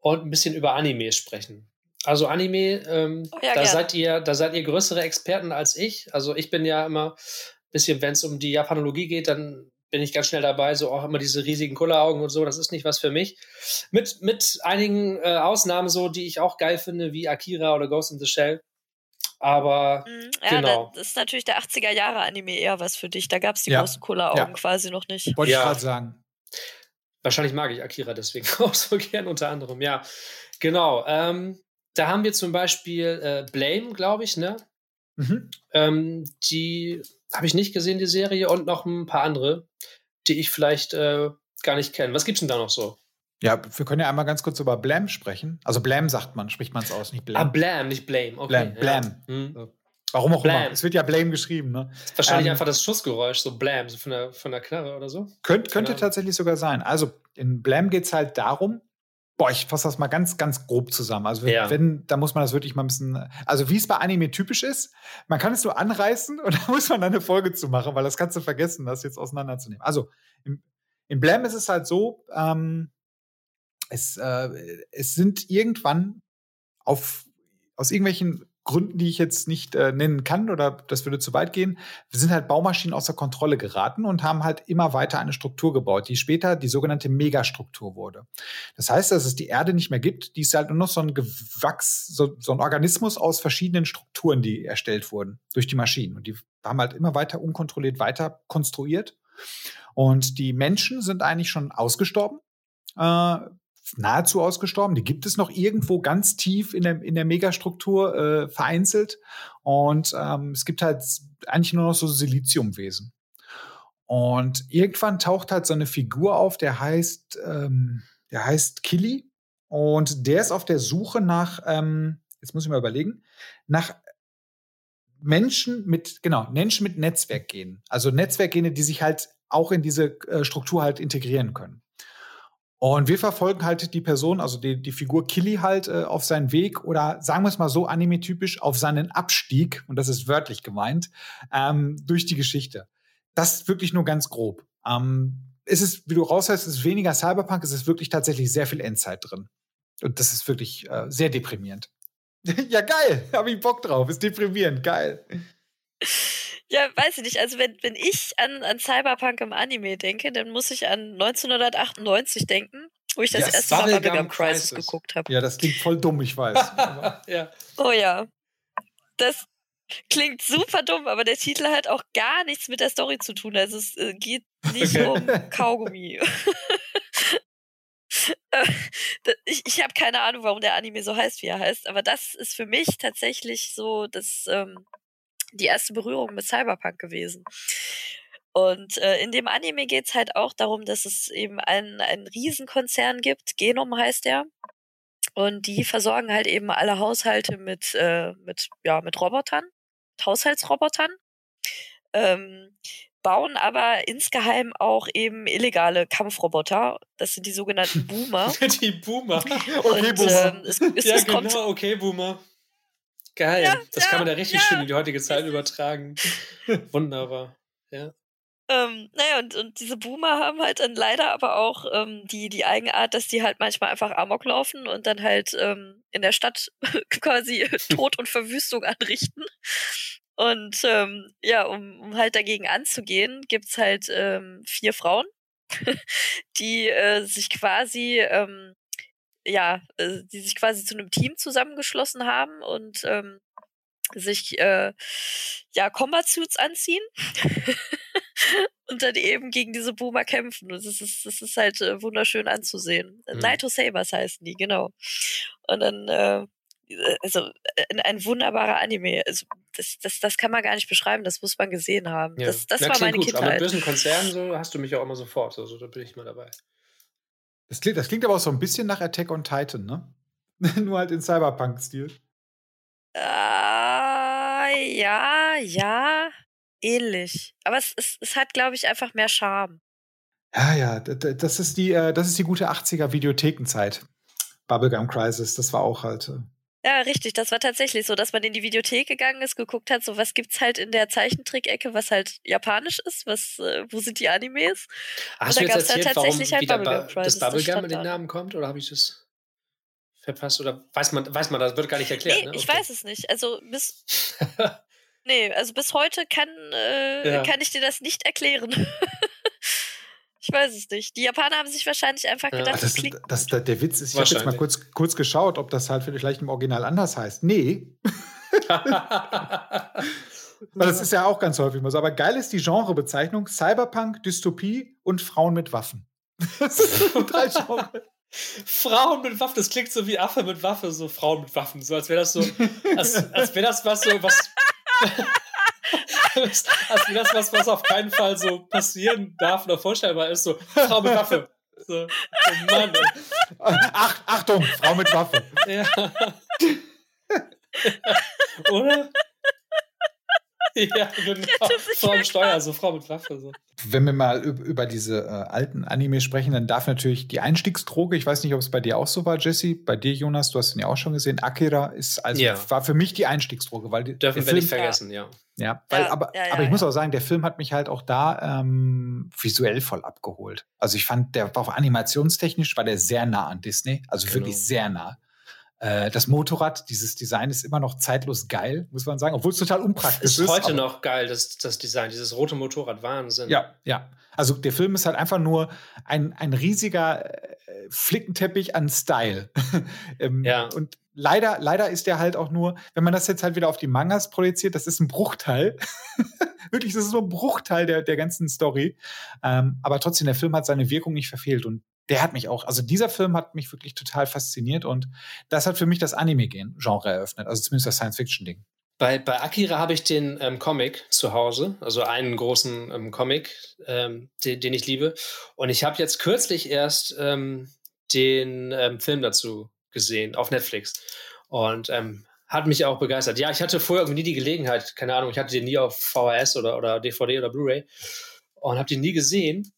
und ein bisschen über Anime sprechen. Also Anime, ähm, oh, ja, da seid ihr, da seid ihr größere Experten als ich. Also ich bin ja immer ein bisschen, wenn es um die Japanologie geht, dann bin ich ganz schnell dabei, so auch immer diese riesigen Kulleraugen und so, das ist nicht was für mich. Mit, mit einigen äh, Ausnahmen so, die ich auch geil finde, wie Akira oder Ghost in the Shell. Aber mhm, ja, genau. das ist natürlich der 80er Jahre Anime eher was für dich. Da gab es die ja. großen Kulleraugen ja. quasi noch nicht. Wollte ich gerade sagen. Wahrscheinlich mag ich Akira deswegen <laughs> auch so gern unter anderem, ja. Genau. Ähm, da haben wir zum Beispiel äh, Blame, glaube ich, ne? Mhm. Ähm, die habe ich nicht gesehen, die Serie, und noch ein paar andere, die ich vielleicht äh, gar nicht kenne. Was gibt's denn da noch so? Ja, wir können ja einmal ganz kurz über Blam sprechen. Also Blam sagt man, spricht man es aus, nicht Blam. Ah, Blam, nicht Blame. Okay, Blam, Blam. Ja. Hm. Warum auch Blam. immer. Es wird ja Blame geschrieben, ne? Wahrscheinlich ähm, einfach das Schussgeräusch, so Blam, so von der, von der Knarre oder so. Könnt, könnte tatsächlich sogar sein. Also in Blam geht es halt darum, Boah, ich fasse das mal ganz, ganz grob zusammen. Also, wenn, ja. wenn, da muss man das wirklich mal ein bisschen. Also, wie es bei Anime typisch ist, man kann es nur anreißen und <laughs> da muss man dann eine Folge zu machen, weil das kannst du vergessen, das jetzt auseinanderzunehmen. Also, im, in Blam ist es halt so, ähm, es, äh, es sind irgendwann auf, aus irgendwelchen Gründen, die ich jetzt nicht äh, nennen kann oder das würde zu weit gehen, wir sind halt Baumaschinen außer Kontrolle geraten und haben halt immer weiter eine Struktur gebaut, die später die sogenannte Megastruktur wurde. Das heißt, dass es die Erde nicht mehr gibt, die ist halt nur noch so ein Gewachs, so, so ein Organismus aus verschiedenen Strukturen, die erstellt wurden durch die Maschinen. Und die haben halt immer weiter unkontrolliert weiter konstruiert. Und die Menschen sind eigentlich schon ausgestorben. Äh, nahezu ausgestorben. Die gibt es noch irgendwo ganz tief in der, in der Megastruktur äh, vereinzelt. Und ähm, es gibt halt eigentlich nur noch so Siliziumwesen. Und irgendwann taucht halt so eine Figur auf, der heißt, ähm, der heißt Killy. Und der ist auf der Suche nach, ähm, jetzt muss ich mal überlegen, nach Menschen mit, genau, Menschen mit Netzwerkgenen. Also Netzwerkgene, die sich halt auch in diese äh, Struktur halt integrieren können. Und wir verfolgen halt die Person, also die, die Figur Killy halt äh, auf seinen Weg oder sagen wir es mal so anime-typisch auf seinen Abstieg, und das ist wörtlich gemeint, ähm, durch die Geschichte. Das wirklich nur ganz grob. Ähm, es ist, wie du raushörst, es ist weniger Cyberpunk, es ist wirklich tatsächlich sehr viel Endzeit drin. Und das ist wirklich äh, sehr deprimierend. <laughs> ja, geil, hab ich Bock drauf, ist deprimierend, geil. Ja, weiß ich nicht. Also wenn, wenn ich an, an Cyberpunk im Anime denke, dann muss ich an 1998 denken, wo ich das ja, erste Mal Bubblegum Crisis, Crisis geguckt habe. Ja, das klingt voll dumm, ich weiß. <laughs> ja. Oh ja. Das klingt super dumm, aber der Titel hat auch gar nichts mit der Story zu tun. Also es äh, geht nicht okay. um Kaugummi. <laughs> Äh, ich ich habe keine Ahnung, warum der Anime so heißt, wie er heißt, aber das ist für mich tatsächlich so das ähm, die erste Berührung mit Cyberpunk gewesen. Und äh, in dem Anime geht's halt auch darum, dass es eben einen, einen Riesenkonzern gibt, Genom heißt der. Und die versorgen halt eben alle Haushalte mit, äh, mit, ja, mit Robotern, mit Haushaltsrobotern. Ähm, bauen aber insgeheim auch eben illegale Kampfroboter. Das sind die sogenannten <laughs> Boomer. die Boomer. Okay, Und, Boomer. Ähm, es, es, ja, es genau, okay, Boomer. Geil. Ja, das ja, kann man da richtig ja. schön in die heutige Zeit <laughs> übertragen. <laughs> Wunderbar. Ja. Ähm, naja, und, und diese Boomer haben halt dann leider aber auch ähm, die, die Eigenart, dass die halt manchmal einfach Amok laufen und dann halt ähm, in der Stadt <laughs> quasi Tod und Verwüstung anrichten. Und ähm, ja, um, um halt dagegen anzugehen, gibt's halt ähm, vier Frauen, die äh, sich quasi ähm, ja, äh, die sich quasi zu einem Team zusammengeschlossen haben und ähm, sich äh, ja Combat Suits anziehen <laughs> und dann eben gegen diese Boomer kämpfen. Und das ist, das ist halt äh, wunderschön anzusehen. Mhm. Naito Sabers heißen die, genau. Und dann, äh, also ein, ein wunderbarer Anime. Also, das, das, das kann man gar nicht beschreiben, das muss man gesehen haben. Ja. Das, das Na, war meine gut. Kindheit. Aber mit bösen Konzernen so hast du mich auch immer sofort, also da bin ich mal dabei. Das klingt, das klingt aber auch so ein bisschen nach Attack on Titan, ne? <laughs> Nur halt in Cyberpunk-Stil. Äh, ja, ja, ähnlich. Aber es, es, es hat, glaube ich, einfach mehr Charme. Ja, ja, das ist die, äh, das ist die gute 80er Videothekenzeit. Bubblegum Crisis, das war auch halt. Ja, richtig. Das war tatsächlich so, dass man in die Videothek gegangen ist, geguckt hat, so was gibt's halt in der Zeichentrickecke, was halt japanisch ist, was, äh, wo sind die Animes? Hast Und du jetzt erzählt, halt tatsächlich halt Bubblegum ba das Bubblegum in den Namen kommt, oder habe ich das verpasst? Oder weiß man, weiß man, das wird gar nicht erklärt. Nee, ne? okay. ich weiß es nicht. Also bis. <laughs> nee, also bis heute kann, äh, ja. kann ich dir das nicht erklären. <laughs> Ich weiß es nicht. Die Japaner haben sich wahrscheinlich einfach gedacht, ja, das, das, das, der Witz ist, ich habe jetzt mal kurz, kurz geschaut, ob das halt vielleicht im Original anders heißt. Nee. <laughs> Weil das ist ja auch ganz häufig mal so. Aber geil ist die Genrebezeichnung Cyberpunk, Dystopie und Frauen mit Waffen. <laughs> Das sind so drei Genres. Frauen mit Waffen, das klingt so wie Affe mit Waffe, so Frauen mit Waffen. So als wäre das so, als, als wäre das was so, was. <laughs> als, als wäre das was, was auf keinen Fall so passieren darf oder vorstellbar ist. So, Frau mit Waffe. So, oh Mann. Ach, Achtung, Frau mit Waffe. Ja. <laughs> Oder? ja, genau. Frau mit Steuer, so Frau mit Waffe. So. Wenn wir mal über diese äh, alten Anime sprechen, dann darf natürlich die Einstiegsdroge, ich weiß nicht, ob es bei dir auch so war, Jesse, bei dir, Jonas, du hast ihn ja auch schon gesehen, Akira ist also ja. war für mich die Einstiegsdroge, weil die, dürfen wir Film, nicht vergessen, ja. Ja, weil, ja, aber, ja, aber ich muss auch sagen, der Film hat mich halt auch da ähm, visuell voll abgeholt. Also ich fand, der war auch animationstechnisch war der sehr nah an Disney, also genau. wirklich sehr nah. Äh, das Motorrad, dieses Design ist immer noch zeitlos geil, muss man sagen, obwohl es total unpraktisch ist. Ist heute noch geil, das, das Design, dieses rote Motorrad, Wahnsinn. Ja, ja. Also der Film ist halt einfach nur ein, ein riesiger äh, Flickenteppich an Style. <laughs> ähm, ja. Und leider, leider ist der halt auch nur, wenn man das jetzt halt wieder auf die Mangas projiziert, das ist ein Bruchteil. <laughs> Wirklich, das ist nur ein Bruchteil der, der ganzen Story. Ähm, aber trotzdem, der Film hat seine Wirkung nicht verfehlt und der hat mich auch, also dieser Film hat mich wirklich total fasziniert und das hat für mich das Anime-Genre eröffnet, also zumindest das Science-Fiction-Ding. Bei, bei Akira habe ich den ähm, Comic zu Hause, also einen großen ähm, Comic, ähm, den, den, ich liebe. Und ich habe jetzt kürzlich erst ähm, den ähm, Film dazu gesehen auf Netflix und ähm, hat mich auch begeistert. Ja, ich hatte vorher irgendwie nie die Gelegenheit, keine Ahnung, ich hatte den nie auf VHS oder, oder DVD oder Blu-ray und habe den nie gesehen.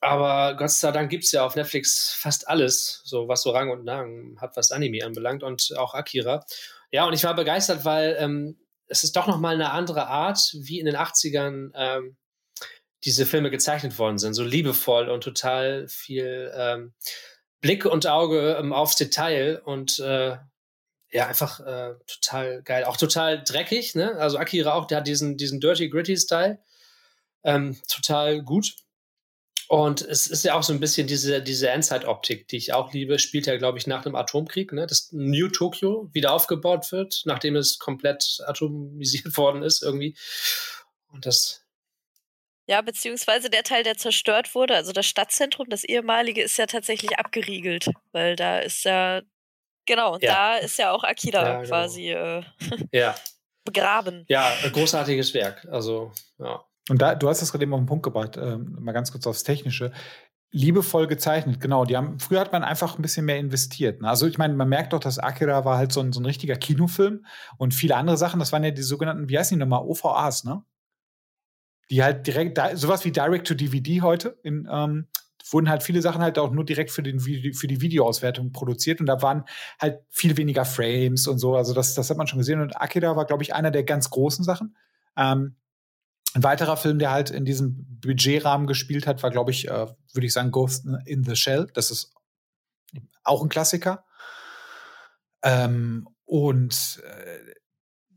Aber Gott sei Dank gibt es ja auf Netflix fast alles, so was so Rang und Namen hat, was Anime anbelangt und auch Akira. Ja, und ich war begeistert, weil ähm, es ist doch nochmal eine andere Art, wie in den 80ern ähm, diese Filme gezeichnet worden sind. So liebevoll und total viel ähm, Blick und Auge ähm, aufs Detail und äh, ja, einfach äh, total geil. Auch total dreckig, ne? Also Akira auch, der hat diesen, diesen Dirty Gritty Style. Ähm, total gut. Und es ist ja auch so ein bisschen diese, diese Endzeit-Optik, die ich auch liebe, spielt ja, glaube ich, nach dem Atomkrieg, ne? dass New Tokyo wieder aufgebaut wird, nachdem es komplett atomisiert <laughs> worden ist irgendwie. Und das. Ja, beziehungsweise der Teil, der zerstört wurde, also das Stadtzentrum, das ehemalige, ist ja tatsächlich abgeriegelt, weil da ist ja, genau, und ja. da ist ja auch Akira ja, genau. quasi äh, <laughs> ja. begraben. Ja, ein großartiges Werk. Also, ja. Und da, du hast das gerade eben auf den Punkt gebracht, äh, mal ganz kurz aufs Technische. Liebevoll gezeichnet, genau. Die haben, früher hat man einfach ein bisschen mehr investiert. Ne? Also ich meine, man merkt doch, dass Akira war halt so ein, so ein richtiger Kinofilm und viele andere Sachen, das waren ja die sogenannten, wie heißen die nochmal, OVAs, ne? Die halt direkt, sowas wie Direct to DVD heute, in, ähm, wurden halt viele Sachen halt auch nur direkt für, den, für die Videoauswertung produziert und da waren halt viel weniger Frames und so. Also das, das hat man schon gesehen. Und Akira war, glaube ich, einer der ganz großen Sachen. Ähm, ein weiterer Film, der halt in diesem Budgetrahmen gespielt hat, war, glaube ich, äh, würde ich sagen, Ghost in the Shell. Das ist auch ein Klassiker. Ähm, und äh,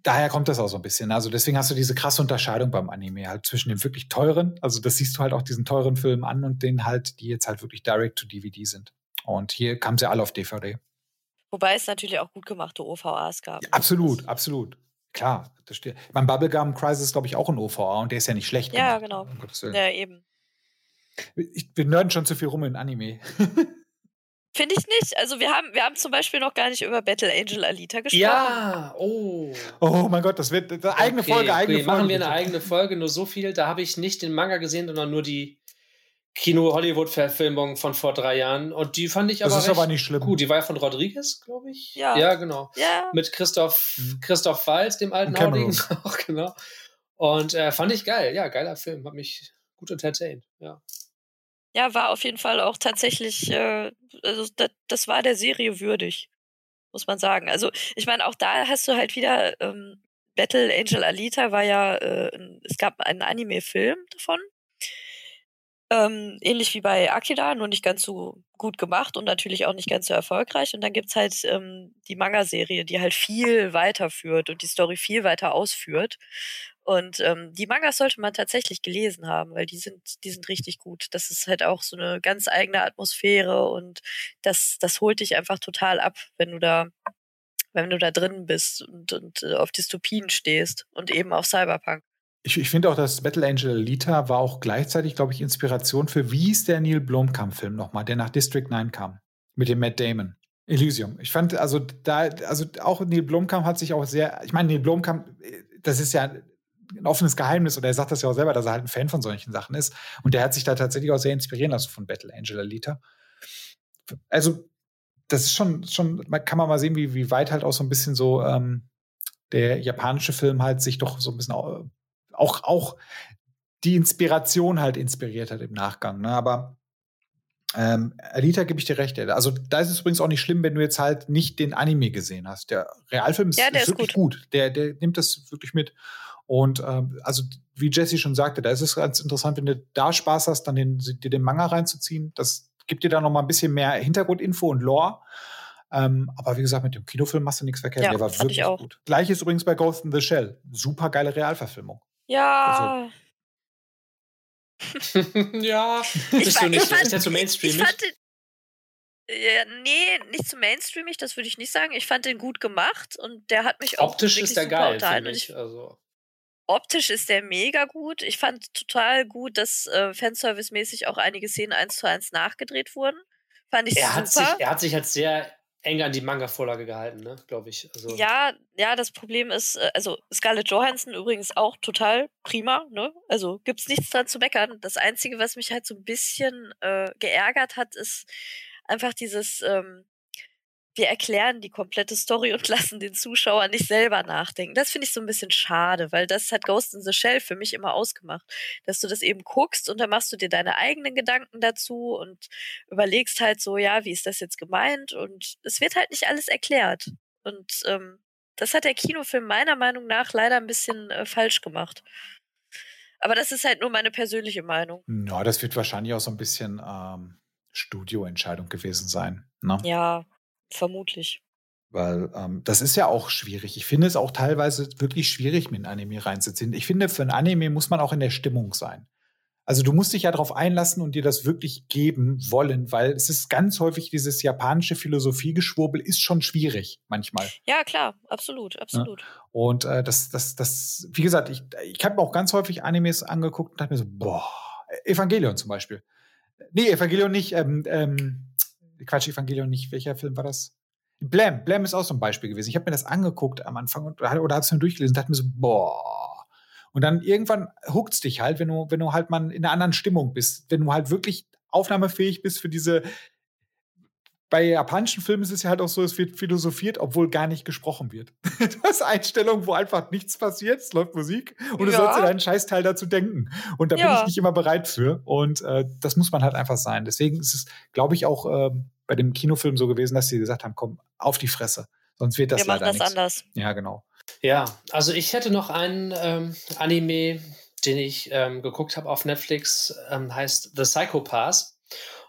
daher kommt das auch so ein bisschen. Also deswegen hast du diese krasse Unterscheidung beim Anime halt zwischen dem wirklich teuren, also das siehst du halt auch diesen teuren Filmen an und den halt, die jetzt halt wirklich direct to DVD sind. Und hier kamen sie alle auf DVD. Wobei es natürlich auch gut gemachte OVAs gab. Ja, absolut, absolut. Klar, das steht. Mein Bubblegum Crisis ist, glaube ich, auch ein OVA und der ist ja nicht schlecht. Ja, gemacht, genau. Ja, eben. Ich, wir nerden schon zu viel rum in Anime. <laughs> Finde ich nicht. Also wir haben, wir haben zum Beispiel noch gar nicht über Battle Angel Alita gesprochen. Ja, oh. Oh mein Gott, das wird eine eigene okay, Folge, eigene okay, Folge. Machen wir eine eigene Folge, nur so viel. Da habe ich nicht den Manga gesehen, sondern nur die Kino-Hollywood-Verfilmung von vor drei Jahren. Und die fand ich aber. Das ist aber nicht schlimm. Gut, die war ja von Rodriguez, glaube ich. Ja. Ja, genau. Ja. Mit Christoph, mhm. Christoph Walz, dem alten <laughs> auch, genau. Und äh, fand ich geil. Ja, geiler Film. Hat mich gut entertained. Ja. Ja, war auf jeden Fall auch tatsächlich, äh, also das, das war der Serie würdig, muss man sagen. Also, ich meine, auch da hast du halt wieder ähm, Battle Angel Alita war ja, äh, es gab einen Anime-Film davon ähm, ähnlich wie bei Akira, nur nicht ganz so gut gemacht und natürlich auch nicht ganz so erfolgreich. Und dann gibt's halt ähm, die Manga-Serie, die halt viel weiterführt und die Story viel weiter ausführt. Und ähm, die Mangas sollte man tatsächlich gelesen haben, weil die sind, die sind richtig gut. Das ist halt auch so eine ganz eigene Atmosphäre und das, das holt dich einfach total ab, wenn du da, wenn du da drin bist und, und äh, auf Dystopien stehst und eben auf Cyberpunk. Ich, ich finde auch, dass Battle Angel Alita war auch gleichzeitig, glaube ich, Inspiration für, wie hieß der Neil Blomkamp-Film nochmal, der nach District 9 kam, mit dem Matt Damon. Elysium. Ich fand, also da, also auch Neil Blomkamp hat sich auch sehr, ich meine, Neil Blomkamp, das ist ja ein offenes Geheimnis, oder er sagt das ja auch selber, dass er halt ein Fan von solchen Sachen ist. Und der hat sich da tatsächlich auch sehr inspirieren lassen von Battle Angel Alita. Also, das ist schon, schon, kann man mal sehen, wie, wie weit halt auch so ein bisschen so ähm, der japanische Film halt sich doch so ein bisschen auch, auch die Inspiration halt inspiriert hat im Nachgang. Ne? Aber ähm, Alita gebe ich dir recht. Also da ist es übrigens auch nicht schlimm, wenn du jetzt halt nicht den Anime gesehen hast. Der Realfilm ist, ja, ist, ist wirklich gut. gut. Der, der nimmt das wirklich mit. Und ähm, also wie Jesse schon sagte, da ist es ganz interessant, wenn du da Spaß hast, dann den, dir den Manga reinzuziehen. Das gibt dir dann noch mal ein bisschen mehr Hintergrundinfo und Lore. Ähm, aber wie gesagt, mit dem Kinofilm machst du nichts verkehrt. Ja, der war wirklich gut. Gleiches übrigens bei Ghost in the Shell. Super geile Realverfilmung. Ja. Also. <laughs> <laughs> ja. Ich, war, nicht, ich fand, ist ja zu mainstreamig? Ich fand den, ja, nee, nicht zu mainstreamig, das würde ich nicht sagen. Ich fand den gut gemacht und der hat mich auch Optisch ist der geil, finde ich. Also. Optisch ist der mega gut. Ich fand total gut, dass äh, Fanservice-mäßig auch einige Szenen eins zu eins nachgedreht wurden. Fand ich er super. Hat sich, er hat sich halt sehr eng an die Manga-Vorlage gehalten, ne, glaube ich. Also ja, ja, das Problem ist, äh, also Scarlett Johansson übrigens auch total prima, ne? Also gibt's nichts dran zu meckern. Das Einzige, was mich halt so ein bisschen äh, geärgert hat, ist, einfach dieses, ähm, wir erklären die komplette Story und <laughs> lassen den Zuschauer nicht selber nachdenken. Das finde ich so ein bisschen schade, weil das hat Ghost in the Shell für mich immer ausgemacht, dass du das eben guckst und dann machst du dir deine eigenen Gedanken dazu und überlegst halt so, ja, wie ist das jetzt gemeint? Und es wird halt nicht alles erklärt. Und ähm, das hat der Kinofilm meiner Meinung nach leider ein bisschen äh, falsch gemacht. Aber das ist halt nur meine persönliche Meinung. Ja, das wird wahrscheinlich auch so ein bisschen ähm, Studioentscheidung gewesen sein. Ne? Ja, vermutlich. Weil ähm, das ist ja auch schwierig. Ich finde es auch teilweise wirklich schwierig, mit einem Anime reinzuziehen. Ich finde, für ein Anime muss man auch in der Stimmung sein. Also du musst dich ja darauf einlassen und dir das wirklich geben wollen, weil es ist ganz häufig dieses japanische Philosophiegeschwurbel ist schon schwierig manchmal. Ja, klar, absolut, absolut. Ja? Und äh, das, das, das, wie gesagt, ich, ich habe auch ganz häufig Animes angeguckt und dachte mir so, boah, Evangelion zum Beispiel. Nee, Evangelion nicht, ähm, ähm, Quatsch, Evangelion nicht, welcher Film war das? Blam, Blam ist auch so ein Beispiel gewesen. Ich habe mir das angeguckt am Anfang und, oder habe es mir durchgelesen und dachte mir so, boah, und dann irgendwann huckt's dich halt, wenn du, wenn du halt mal in einer anderen Stimmung bist, wenn du halt wirklich aufnahmefähig bist für diese. Bei japanischen Filmen ist es ja halt auch so, es wird philosophiert, obwohl gar nicht gesprochen wird. <laughs> du hast Einstellungen, wo einfach nichts passiert, es läuft Musik und du sollst dir deinen Scheißteil dazu denken. Und da ja. bin ich nicht immer bereit für. Und äh, das muss man halt einfach sein. Deswegen ist es, glaube ich, auch äh, bei dem Kinofilm so gewesen, dass sie gesagt haben, komm, auf die Fresse. Sonst wird das Wir leider machen das nichts. anders. Ja, genau. Ja, also ich hätte noch einen ähm, Anime, den ich ähm, geguckt habe auf Netflix, ähm, heißt The Psychopath.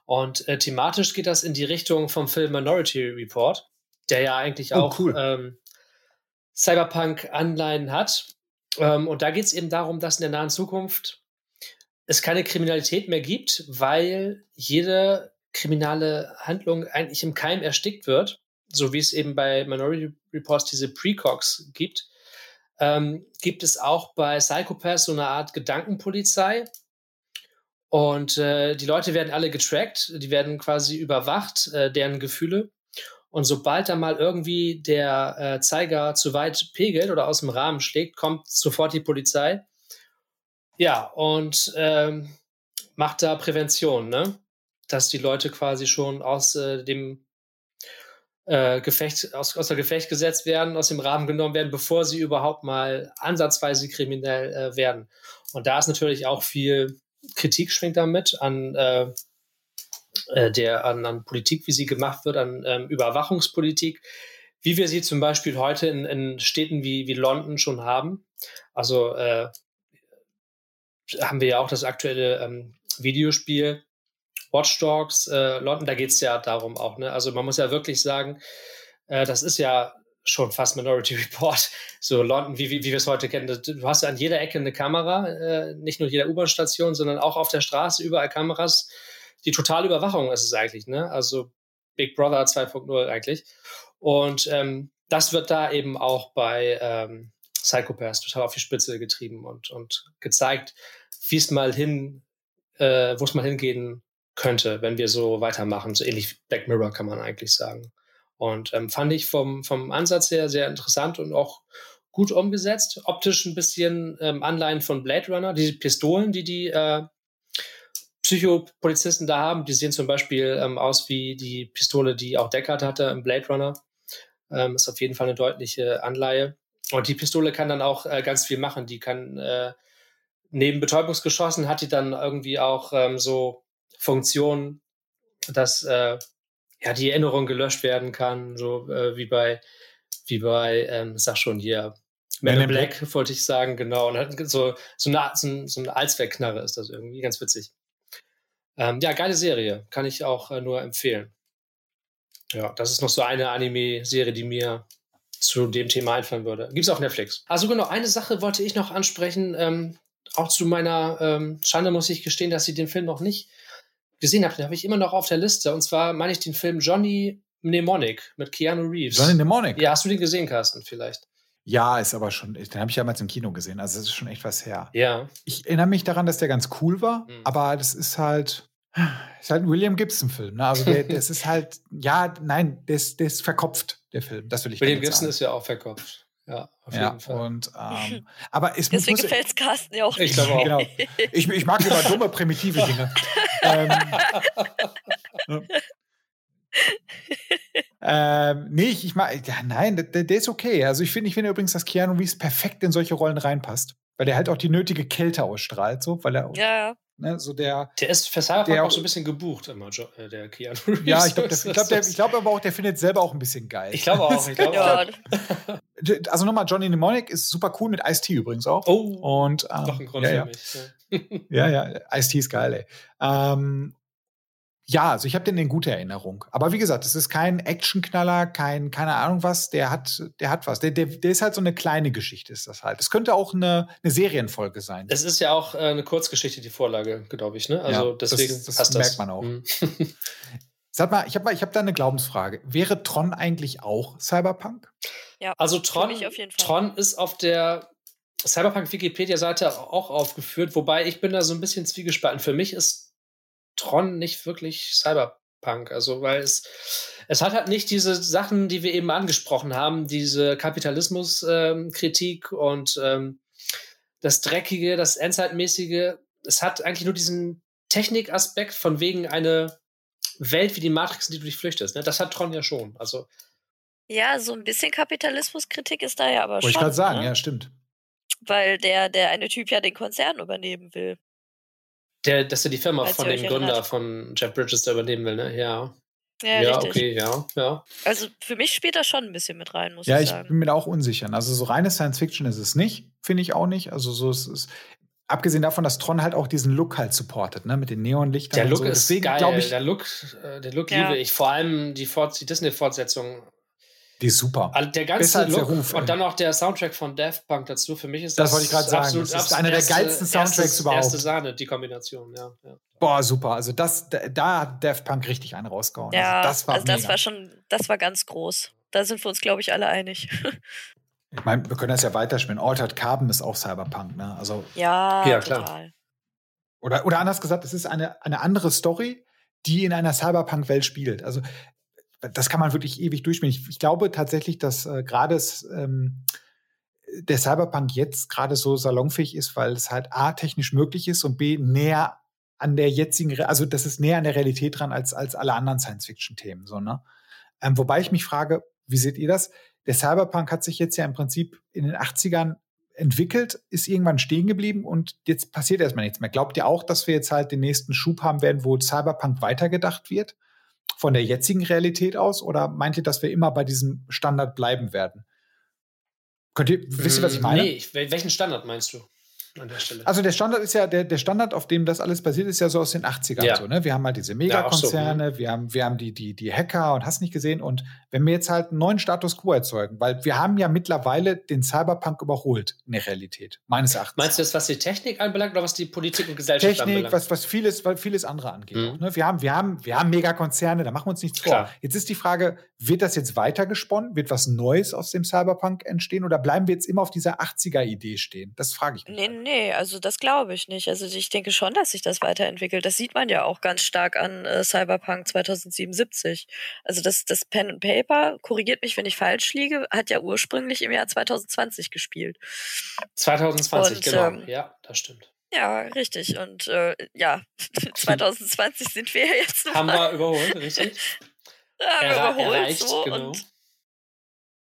Und äh, thematisch geht das in die Richtung vom Film Minority Report, der ja eigentlich oh, auch cool. Ähm, Cyberpunk-Anleihen hat. Ähm, und da geht es eben darum, dass in der nahen Zukunft es keine Kriminalität mehr gibt, weil jede kriminale Handlung eigentlich im Keim erstickt wird so wie es eben bei Minority Reports diese Precogs gibt, ähm, gibt es auch bei Psychopaths so eine Art Gedankenpolizei. Und äh, die Leute werden alle getrackt, die werden quasi überwacht, äh, deren Gefühle. Und sobald da mal irgendwie der äh, Zeiger zu weit pegelt oder aus dem Rahmen schlägt, kommt sofort die Polizei. Ja, und ähm, macht da Prävention, ne? Dass die Leute quasi schon aus äh, dem äh, Gefecht, aus, außer Gefecht gesetzt werden, aus dem Rahmen genommen werden, bevor sie überhaupt mal ansatzweise kriminell äh, werden. Und da ist natürlich auch viel Kritik schwingt damit an äh, äh, der an, an, Politik, wie sie gemacht wird, an ähm, Überwachungspolitik, wie wir sie zum Beispiel heute in, in Städten wie, wie London schon haben. Also äh, haben wir ja auch das aktuelle ähm, Videospiel Watch Dogs, äh, London, da geht es ja darum auch. Ne? Also man muss ja wirklich sagen, äh, das ist ja schon fast Minority <laughs> Report. So London, wie, wie, wie wir es heute kennen. Du hast an jeder Ecke eine Kamera, äh, nicht nur jeder U-Bahn-Station, sondern auch auf der Straße überall Kameras. Die totale Überwachung ist es eigentlich, ne? Also Big Brother 2.0 eigentlich. Und ähm, das wird da eben auch bei ähm, Psychopaths total auf die Spitze getrieben und, und gezeigt, wie es mal hin, äh, wo es mal hingehen könnte, wenn wir so weitermachen. So ähnlich Black Mirror kann man eigentlich sagen. Und ähm, fand ich vom, vom Ansatz her sehr interessant und auch gut umgesetzt. Optisch ein bisschen ähm, Anleihen von Blade Runner. Die Pistolen, die die äh, Psychopolizisten da haben, die sehen zum Beispiel ähm, aus wie die Pistole, die auch Deckard hatte im Blade Runner. Ähm, ist auf jeden Fall eine deutliche Anleihe. Und die Pistole kann dann auch äh, ganz viel machen. Die kann äh, neben Betäubungsgeschossen hat die dann irgendwie auch ähm, so Funktion, dass äh, ja die Erinnerung gelöscht werden kann, so äh, wie bei wie bei ähm, sag schon hier Man in Black, Black, wollte ich sagen, genau. Und so, so, eine, so, so eine Allzweckknarre ist das irgendwie, ganz witzig. Ähm, ja, geile Serie, kann ich auch äh, nur empfehlen. Ja, das ist noch so eine Anime-Serie, die mir zu dem Thema einfallen würde. Gibt es auf Netflix. Also genau, eine Sache wollte ich noch ansprechen. Ähm, auch zu meiner ähm, Schande muss ich gestehen, dass ich den Film noch nicht gesehen habe, den habe ich immer noch auf der Liste. Und zwar meine ich den Film Johnny Mnemonic mit Keanu Reeves. Johnny Mnemonic? Ja, hast du den gesehen, Carsten, vielleicht? Ja, ist aber schon, den habe ich damals im Kino gesehen, also das ist schon echt was her. Ja. Ich erinnere mich daran, dass der ganz cool war, mhm. aber das ist halt, ist halt ein William Gibson-Film. Ne? Also der, das ist halt, <laughs> ja, nein, der ist, der ist verkopft, der Film. Das will ich William Gibson sagen. ist ja auch verkopft. Ja, auf ja, jeden Fall. Und, ähm, <laughs> aber es Deswegen gefällt es Carsten ja auch nicht. Ich glaube auch. Genau. Ich, ich mag immer dumme, primitive Dinge. <laughs> ähm, <laughs> ähm, nee, ich, ich mag, ja, nein, der, der, ist okay. Also ich finde, ich finde übrigens, dass Keanu Reeves perfekt in solche Rollen reinpasst, weil der halt auch die nötige Kälte ausstrahlt, so, weil er ja. Ne, so der, der ist für Cyberpunk auch so ein bisschen gebucht immer, äh, der Keanu Reeves. Ja, ich glaube glaub, glaub aber auch, der findet selber auch ein bisschen geil. Ich glaube auch. Ich glaub ja. auch. <laughs> Also nochmal, Johnny Mnemonic ist super cool mit Ice-T übrigens auch. Oh, und, ähm, doch ein Grund ja, für ja. mich. Ja, <laughs> ja, Ice-T ist geil, ey. Ähm, ja, also ich habe den in guter Erinnerung. Aber wie gesagt, es ist kein Actionknaller, kein, keine Ahnung was, der hat, der hat was. Der, der, der ist halt so eine kleine Geschichte, ist das halt. Es könnte auch eine, eine Serienfolge sein. Es ist ja auch äh, eine Kurzgeschichte, die Vorlage, glaube ich, ne? Also ja, deswegen das, das merkt das. man auch. Mhm. <laughs> Sag mal, ich habe ich hab da eine Glaubensfrage. Wäre Tron eigentlich auch Cyberpunk? Ja, also Tron, Tron ist auf der Cyberpunk Wikipedia-Seite auch aufgeführt, wobei ich bin da so ein bisschen zwiegespalten. Für mich ist Tron nicht wirklich Cyberpunk. Also, weil es, es hat halt nicht diese Sachen, die wir eben angesprochen haben, diese Kapitalismuskritik ähm, und ähm, das Dreckige, das Endzeitmäßige. Es hat eigentlich nur diesen Technikaspekt von wegen eine Welt wie die Matrix, in die du dich flüchtest. Ne? Das hat Tron ja schon. Also ja, so ein bisschen Kapitalismuskritik ist da ja aber Wollte schon. Wollte ich gerade sagen, ne? ja, stimmt. Weil der, der eine Typ ja den Konzern übernehmen will. Der, dass er die Firma Als von dem Gründer von Jeff Bridges da übernehmen will, ne? Ja. Ja, ja okay, ja, ja. Also für mich spielt das schon ein bisschen mit rein, muss ja, ich sagen. Ja, ich bin mir da auch unsicher. Also so reine Science Fiction ist es nicht, finde ich auch nicht. Also so ist es. Abgesehen davon, dass Tron halt auch diesen Look halt supportet, ne, mit den Neonlichtern. Der Look so. ist Deswegen, geil. Ich, der Look, äh, der Look ja. liebe ich. Vor allem die, die Disney-Fortsetzung die ist super. Also der ganze Look der Ruf, und dann noch der Soundtrack von Daft Punk dazu. Für mich ist das, das wollte ich gerade sagen. Absolut, das ist einer der geilsten Soundtracks erstes, überhaupt. Erste Sahne, die Kombination, ja, ja. Boah, super. Also das, da hat Daft Punk richtig einen rausgehauen. Ja, also das war, also das war schon, das war ganz groß. Da sind wir uns, glaube ich, alle einig. <laughs> ich meine, wir können das ja weiterspielen. Altered Carbon ist auch Cyberpunk, ne? Also ja, ja klar. Total. Oder, oder anders gesagt, es ist eine, eine andere Story, die in einer Cyberpunk-Welt spielt. Also das kann man wirklich ewig durchspielen. Ich, ich glaube tatsächlich, dass äh, gerade ähm, der Cyberpunk jetzt gerade so salonfähig ist, weil es halt A, technisch möglich ist und B, näher an der jetzigen, also das ist näher an der Realität dran als, als alle anderen Science-Fiction-Themen. So, ne? Ähm, wobei ich mich frage, wie seht ihr das? Der Cyberpunk hat sich jetzt ja im Prinzip in den 80ern entwickelt, ist irgendwann stehen geblieben und jetzt passiert erstmal nichts mehr. Glaubt ihr auch, dass wir jetzt halt den nächsten Schub haben werden, wo Cyberpunk weitergedacht wird? Von der jetzigen Realität aus oder meint ihr, dass wir immer bei diesem Standard bleiben werden? Könnt ihr, wisst ihr, was ich meine? Nee, welchen Standard meinst du? An der Stelle. Also der Standard ist ja, der, der Standard, auf dem das alles basiert, ist ja so aus den 80ern. Ja. So, ne? Wir haben halt diese Megakonzerne, ja, so, wir haben, wir haben die, die, die Hacker und hast nicht gesehen. Und wenn wir jetzt halt einen neuen Status quo erzeugen, weil wir haben ja mittlerweile den Cyberpunk überholt in der Realität, meines Erachtens. Meinst du das, was die Technik anbelangt oder was die Politik und Gesellschaft Technik, anbelangt? was, was vieles, vieles andere angeht. Mhm. Ne? wir, haben, wir, haben, wir haben Megakonzerne, da machen wir uns nichts Klar. vor. Jetzt ist die Frage, wird das jetzt weitergesponnen? Wird was Neues aus dem Cyberpunk entstehen? Oder bleiben wir jetzt immer auf dieser 80er-Idee stehen? Das frage ich mich. Nee, halt. nee, also das glaube ich nicht. Also ich denke schon, dass sich das weiterentwickelt. Das sieht man ja auch ganz stark an äh, Cyberpunk 2077. Also das, das Pen and Paper, korrigiert mich, wenn ich falsch liege, hat ja ursprünglich im Jahr 2020 gespielt. 2020, Und, genau. Ähm, ja, das stimmt. Ja, richtig. Und äh, ja, <laughs> 2020 sind wir jetzt. Haben wir überholt, richtig? <laughs> Überholt. Erreicht, so, genau. Und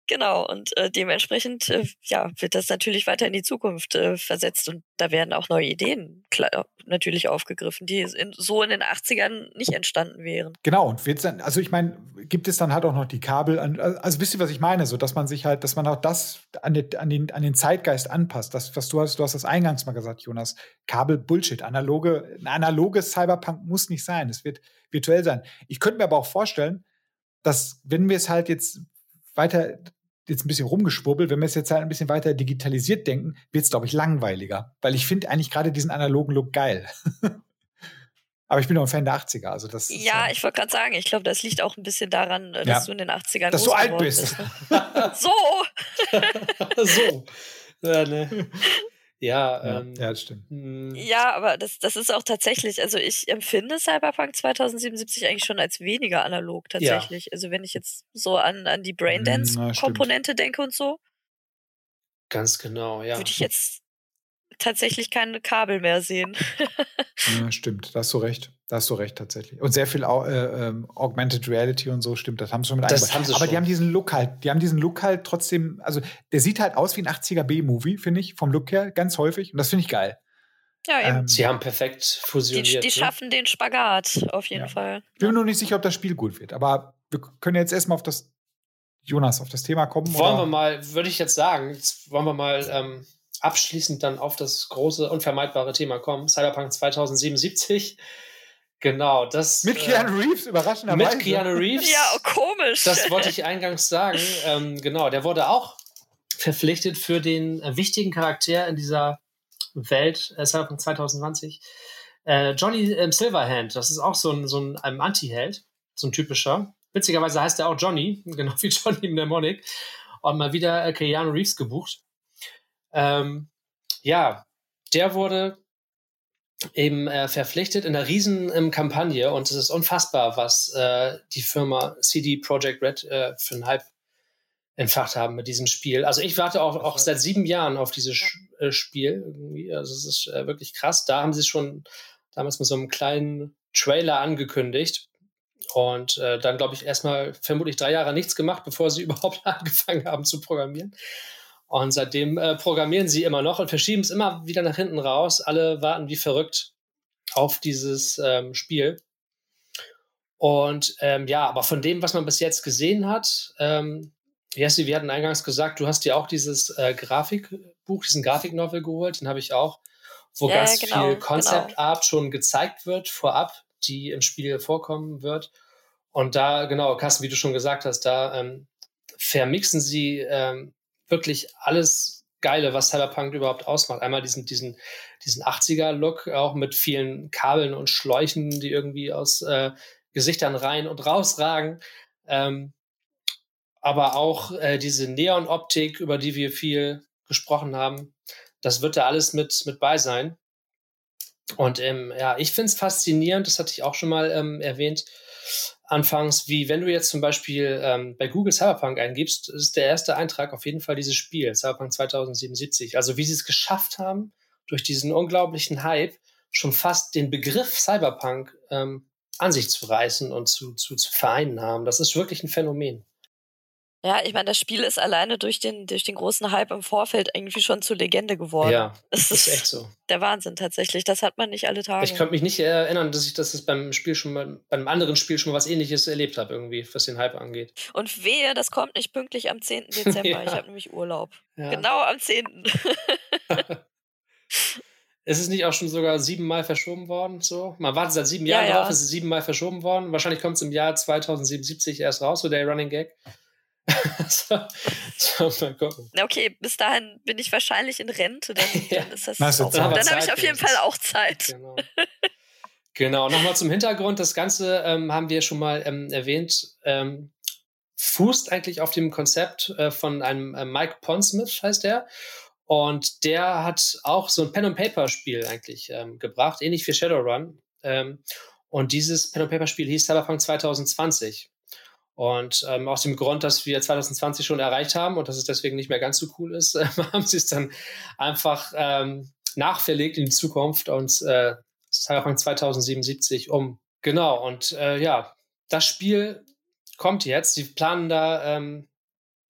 Genau, und äh, dementsprechend äh, ja, wird das natürlich weiter in die Zukunft äh, versetzt und da werden auch neue Ideen klar, natürlich aufgegriffen, die in, so in den 80ern nicht entstanden wären. Genau, und wird dann, also ich meine, gibt es dann halt auch noch die Kabel, an, also wisst ihr, was ich meine, so dass man sich halt, dass man auch das an, den, an, den, an den Zeitgeist anpasst. Das, was du hast, du hast das eingangs mal gesagt, Jonas, Kabel Bullshit, analoge, ein analoges Cyberpunk muss nicht sein, es wird virtuell sein. Ich könnte mir aber auch vorstellen, dass wenn wir es halt jetzt weiter jetzt ein bisschen rumgeschwurbelt, wenn wir es jetzt halt ein bisschen weiter digitalisiert denken, wird es, glaube ich, langweiliger. Weil ich finde eigentlich gerade diesen analogen Look geil. <laughs> Aber ich bin auch ein Fan der 80er. Also das ja, ich wollte gerade sagen, ich glaube, das liegt auch ein bisschen daran, äh, dass ja. du in den 80ern Dass du alt bist. bist ne? <laughs> so! <laughs> so. Ja, ne. Ja, ja, ähm, ja, das stimmt. Hm. Ja, aber das, das ist auch tatsächlich, also ich empfinde Cyberpunk 2077 eigentlich schon als weniger analog tatsächlich. Ja. Also wenn ich jetzt so an, an die Braindance-Komponente denke und so. Ganz genau, ja. Würde ich jetzt tatsächlich keine Kabel mehr sehen. <laughs> ja, stimmt, da hast du recht. Da hast du recht tatsächlich. Und sehr viel äh, ähm, Augmented Reality und so, stimmt, das haben sie schon mit das haben sie Aber schon. die haben diesen Look halt, die haben diesen Look halt trotzdem, also der sieht halt aus wie ein 80er B-Movie, finde ich, vom Look her, ganz häufig. Und das finde ich geil. Ja, eben. Ähm, sie haben perfekt fusioniert. Die, die ne? schaffen den Spagat, auf jeden ja. Fall. Ich bin mir nur nicht sicher, ob das Spiel gut wird, aber wir können jetzt erstmal auf das Jonas, auf das Thema kommen. Wollen oder? wir mal, würde ich jetzt sagen, jetzt wollen wir mal ähm, abschließend dann auf das große, unvermeidbare Thema kommen. Cyberpunk 2077. Genau, das. Mit äh, Keanu Reeves, überraschenderweise. Mit Keanu Reeves. ja, oh, komisch. Das wollte ich eingangs sagen. Ähm, genau, der wurde auch verpflichtet für den äh, wichtigen Charakter in dieser Welt, äh, Cyberpunk 2020. Äh, Johnny ähm, Silverhand, das ist auch so ein, so ein, ein Anti-Held, so ein typischer. Witzigerweise heißt er auch Johnny, <laughs> genau wie Johnny Mnemonic. Und mal wieder äh, Keanu Reeves gebucht. Ähm, ja, der wurde eben äh, verpflichtet in einer riesen ähm, Kampagne und es ist unfassbar, was äh, die Firma CD Projekt Red äh, für einen Hype entfacht haben mit diesem Spiel. Also ich warte auch, auch seit sieben Jahren auf dieses ja. Äh, Spiel irgendwie. Also es ist äh, wirklich krass. Da haben sie es schon damals mit so einem kleinen Trailer angekündigt. Und äh, dann, glaube ich, erstmal vermutlich drei Jahre nichts gemacht, bevor sie <laughs> überhaupt angefangen haben zu programmieren. Und seitdem äh, programmieren sie immer noch und verschieben es immer wieder nach hinten raus. Alle warten wie verrückt auf dieses ähm, Spiel. Und ähm, ja, aber von dem, was man bis jetzt gesehen hat, ähm, Jesse, wir hatten eingangs gesagt, du hast dir auch dieses äh, Grafikbuch, diesen Grafiknovel geholt, den habe ich auch, wo ja, ganz genau, viel Concept genau. Art schon gezeigt wird vorab, die im Spiel vorkommen wird. Und da, genau, Carsten, wie du schon gesagt hast, da ähm, vermixen sie ähm, wirklich alles Geile, was Cyberpunk überhaupt ausmacht. Einmal diesen, diesen, diesen 80er-Look, auch mit vielen Kabeln und Schläuchen, die irgendwie aus äh, Gesichtern rein und rausragen. Ähm, aber auch äh, diese Neon-Optik, über die wir viel gesprochen haben, das wird da alles mit, mit bei sein. Und ähm, ja, ich finde es faszinierend, das hatte ich auch schon mal ähm, erwähnt, anfangs, wie wenn du jetzt zum Beispiel ähm, bei Google Cyberpunk eingibst, ist der erste Eintrag auf jeden Fall dieses Spiel, Cyberpunk 2077. Also wie sie es geschafft haben, durch diesen unglaublichen Hype schon fast den Begriff Cyberpunk ähm, an sich zu reißen und zu, zu, zu vereinen haben. Das ist wirklich ein Phänomen. Ja, ich meine, das Spiel ist alleine durch den, durch den großen Hype im Vorfeld irgendwie schon zur Legende geworden. Ja, das ist echt so. Der Wahnsinn tatsächlich. Das hat man nicht alle Tage. Ich könnte mich nicht erinnern, dass ich das beim Spiel schon mal, beim anderen Spiel schon mal was ähnliches erlebt habe, irgendwie, was den Hype angeht. Und wehe, das kommt nicht pünktlich am 10. <laughs> Dezember. ja. Ich habe nämlich Urlaub. Ja. Genau am 10. <laughs> Ist es nicht auch schon sogar siebenmal verschoben worden? So? Man wartet seit sieben Jahren ja, drauf, ja. ist es siebenmal verschoben worden. Wahrscheinlich kommt es im Jahr 2077 erst raus, so der Running Gag <laughs> so, so, mal gucken. Okay, bis dahin bin ich wahrscheinlich in Rente, dann, <laughs> dann ist das. Na, auch, dann habe ich auf jeden Fall auch Zeit. Genau. genau, nochmal zum Hintergrund. Das Ganze ähm, haben wir schon mal ähm, erwähnt. Ähm, fußt eigentlich auf dem Konzept äh, von einem äh, Mike Pondsmith, heißt der. Und der hat auch so ein Pen-and-Paper-Spiel eigentlich ähm, gebracht, ähnlich wie Shadowrun. Ähm, und dieses Pen-and-Paper-Spiel hieß Cyberpunk 2020. Und ähm, aus dem Grund, dass wir 2020 schon erreicht haben und dass es deswegen nicht mehr ganz so cool ist, <laughs> äh, haben sie es dann einfach ähm, nachverlegt in die Zukunft und äh, Cyberpunk 2077 um. Genau, und äh, ja, das Spiel kommt jetzt. Sie planen da ähm,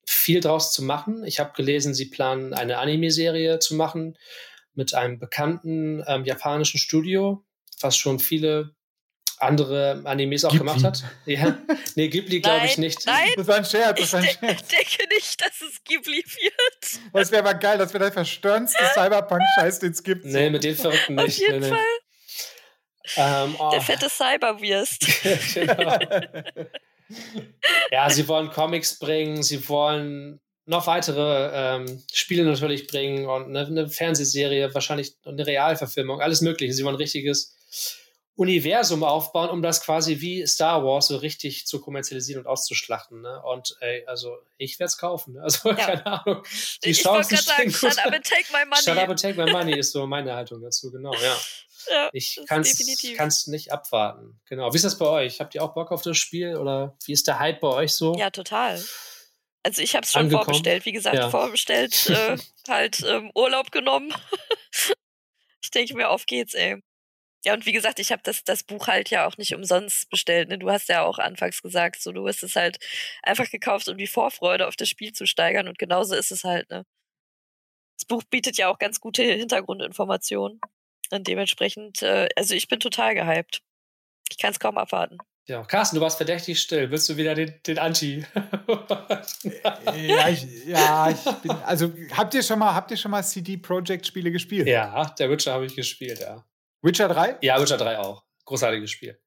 viel draus zu machen. Ich habe gelesen, sie planen eine Anime-Serie zu machen mit einem bekannten ähm, japanischen Studio, was schon viele andere Animes auch Ghibli. gemacht hat. Ja. Nee, Ghibli glaube ich nicht. Nein, das war ein Scherz. Das war ein Scherz. Ich denke nicht, dass es Ghibli wird. Das wäre aber geil, das wäre der verstörendste Cyberpunk-Scheiß, den es gibt. Nee, mit den Verrückten nicht. Auf jeden nee, Fall. Ähm, oh. Der fette Cyberwurst. <laughs> genau. ja, sie wollen Comics bringen, sie wollen noch weitere ähm, Spiele natürlich bringen und eine, eine Fernsehserie, wahrscheinlich eine Realverfilmung, alles Mögliche. Sie wollen ein richtiges Universum aufbauen, um das quasi wie Star Wars so richtig zu kommerzialisieren und auszuschlachten. Ne? Und ey, also ich werde es kaufen. Ne? <laughs> Also ja. keine Ahnung. Die ich wollte gerade sagen, shut up and take my money. Shut up and take my money ist so meine Haltung dazu, genau, ja. ja ich kann es nicht abwarten. Genau. Wie ist das bei euch? Habt ihr auch Bock auf das Spiel oder wie ist der Hype bei euch so? Ja, total. Also ich habe es schon Angekommen. vorbestellt, wie gesagt, ja. vorbestellt, äh, <laughs> halt ähm, Urlaub genommen denke <laughs> ich mir, auf geht's, ey. Ja, und wie gesagt, ich habe das, das Buch halt ja auch nicht umsonst bestellt. Ne? Du hast ja auch anfangs gesagt, so du hast es halt einfach gekauft, um die Vorfreude auf das Spiel zu steigern. Und genauso ist es halt, ne? Das Buch bietet ja auch ganz gute Hintergrundinformationen. Und dementsprechend, äh, also ich bin total gehypt. Ich kann es kaum abwarten. Ja, Carsten, du warst verdächtig still. Willst du wieder den, den Anti? ja, ich, <laughs> ja, ich bin. Also habt ihr schon mal, habt ihr schon mal CD Projekt Spiele gespielt? Ja, der Witcher habe ich gespielt, ja. Witcher 3? Ja, Witcher 3 auch. Großartiges Spiel.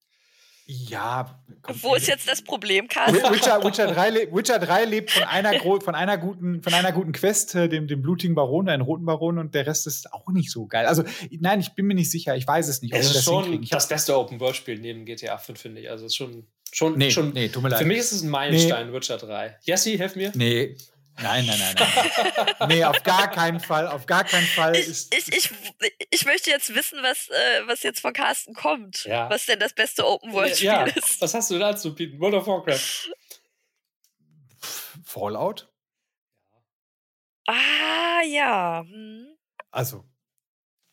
Ja. Wo ist jetzt das Problem, Carsten? Witcher, Witcher, 3, Witcher 3 lebt von einer, von einer, guten, von einer guten Quest, äh, dem, dem blutigen Baron, den roten Baron, und der Rest ist auch nicht so geil. Also, nein, ich bin mir nicht sicher. Ich weiß es nicht. Es ist das schon das beste Open-World-Spiel neben GTA 5, finde ich. Also, es ist schon. schon, nee, schon nee, tut mir leid. Für mich ist es ein Meilenstein, nee. Witcher 3. Jesse, hilf mir. Nee, Nein, nein, nein, nein. nee, auf gar keinen Fall. Auf gar keinen Fall. Ich, ich, ich, ich möchte jetzt wissen, was, äh, was jetzt von Carsten kommt. Ja. Was denn das beste Open-World-Spiel ja, ist. Was hast du dazu, Pete? World of Warcraft. Fallout? Ah, ja. Hm. Also.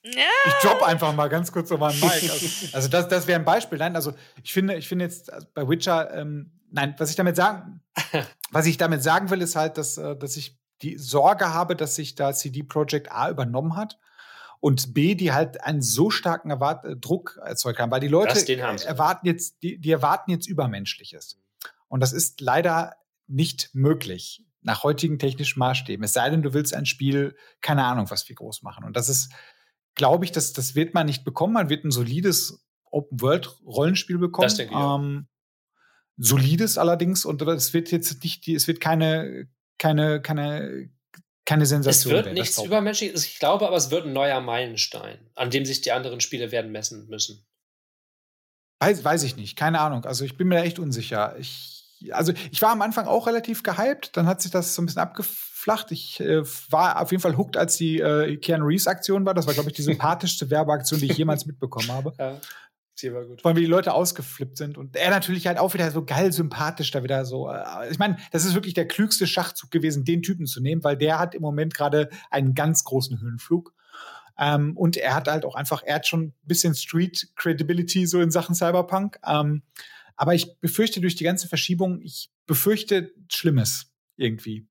Ja. Ich drop einfach mal ganz kurz so meinen Mic. Also, <laughs> also das, das wäre ein Beispiel. Nein, also ich finde, ich finde jetzt also bei Witcher, ähm, nein, was ich damit sagen, <laughs> was ich damit sagen will, ist halt, dass, äh, dass ich die Sorge habe, dass sich da CD Projekt A übernommen hat und B, die halt einen so starken Erwart äh, Druck erzeugt haben, weil die Leute erwarten jetzt, die, die erwarten jetzt Übermenschliches. Und das ist leider nicht möglich nach heutigen technischen Maßstäben. Es sei denn, du willst ein Spiel, keine Ahnung, was wir groß machen. Und das ist, glaube ich, das, das wird man nicht bekommen. Man wird ein solides Open-World-Rollenspiel bekommen. Das denke ich. Ähm, solides allerdings und es wird jetzt nicht, es wird keine, keine, keine, keine Sensation. Es wird werden, nichts Übermenschliches, ich glaube, aber es wird ein neuer Meilenstein, an dem sich die anderen Spiele werden messen müssen. Weiß, weiß ich nicht, keine Ahnung. Also ich bin mir da echt unsicher. Ich, also ich war am Anfang auch relativ gehypt, dann hat sich das so ein bisschen abgeflacht. Ich äh, war auf jeden Fall hooked, als die äh, Keanu Reeves Aktion war. Das war, glaube ich, die <laughs> sympathischste Werbeaktion, die ich jemals mitbekommen habe. Ja. Sie war gut. Vor allem, wie die Leute ausgeflippt sind. Und er natürlich halt auch wieder so geil sympathisch da wieder so. Äh, ich meine, das ist wirklich der klügste Schachzug gewesen, den Typen zu nehmen, weil der hat im Moment gerade einen ganz großen Höhenflug. Ähm, und er hat halt auch einfach, er hat schon ein bisschen Street Credibility so in Sachen Cyberpunk. Ähm, aber ich befürchte durch die ganze Verschiebung, ich befürchte Schlimmes irgendwie.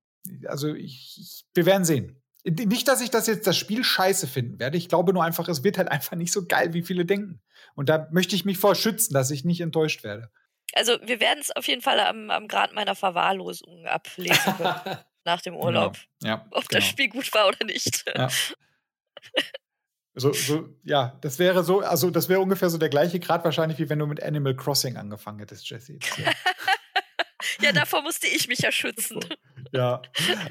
Also ich, ich wir werden sehen. Nicht, dass ich das jetzt das Spiel scheiße finden werde. Ich glaube nur einfach, es wird halt einfach nicht so geil, wie viele denken. Und da möchte ich mich vor schützen, dass ich nicht enttäuscht werde. Also wir werden es auf jeden Fall am, am Grad meiner Verwahrlosung ablesen <laughs> nach dem Urlaub. Genau. Ja, ob genau. das Spiel gut war oder nicht. Ja. So, so, ja, das wäre so, also das wäre ungefähr so der gleiche Grad wahrscheinlich, wie wenn du mit Animal Crossing angefangen hättest, Jesse. Ja. <laughs> ja, davor musste ich mich ja schützen. <laughs> Ja,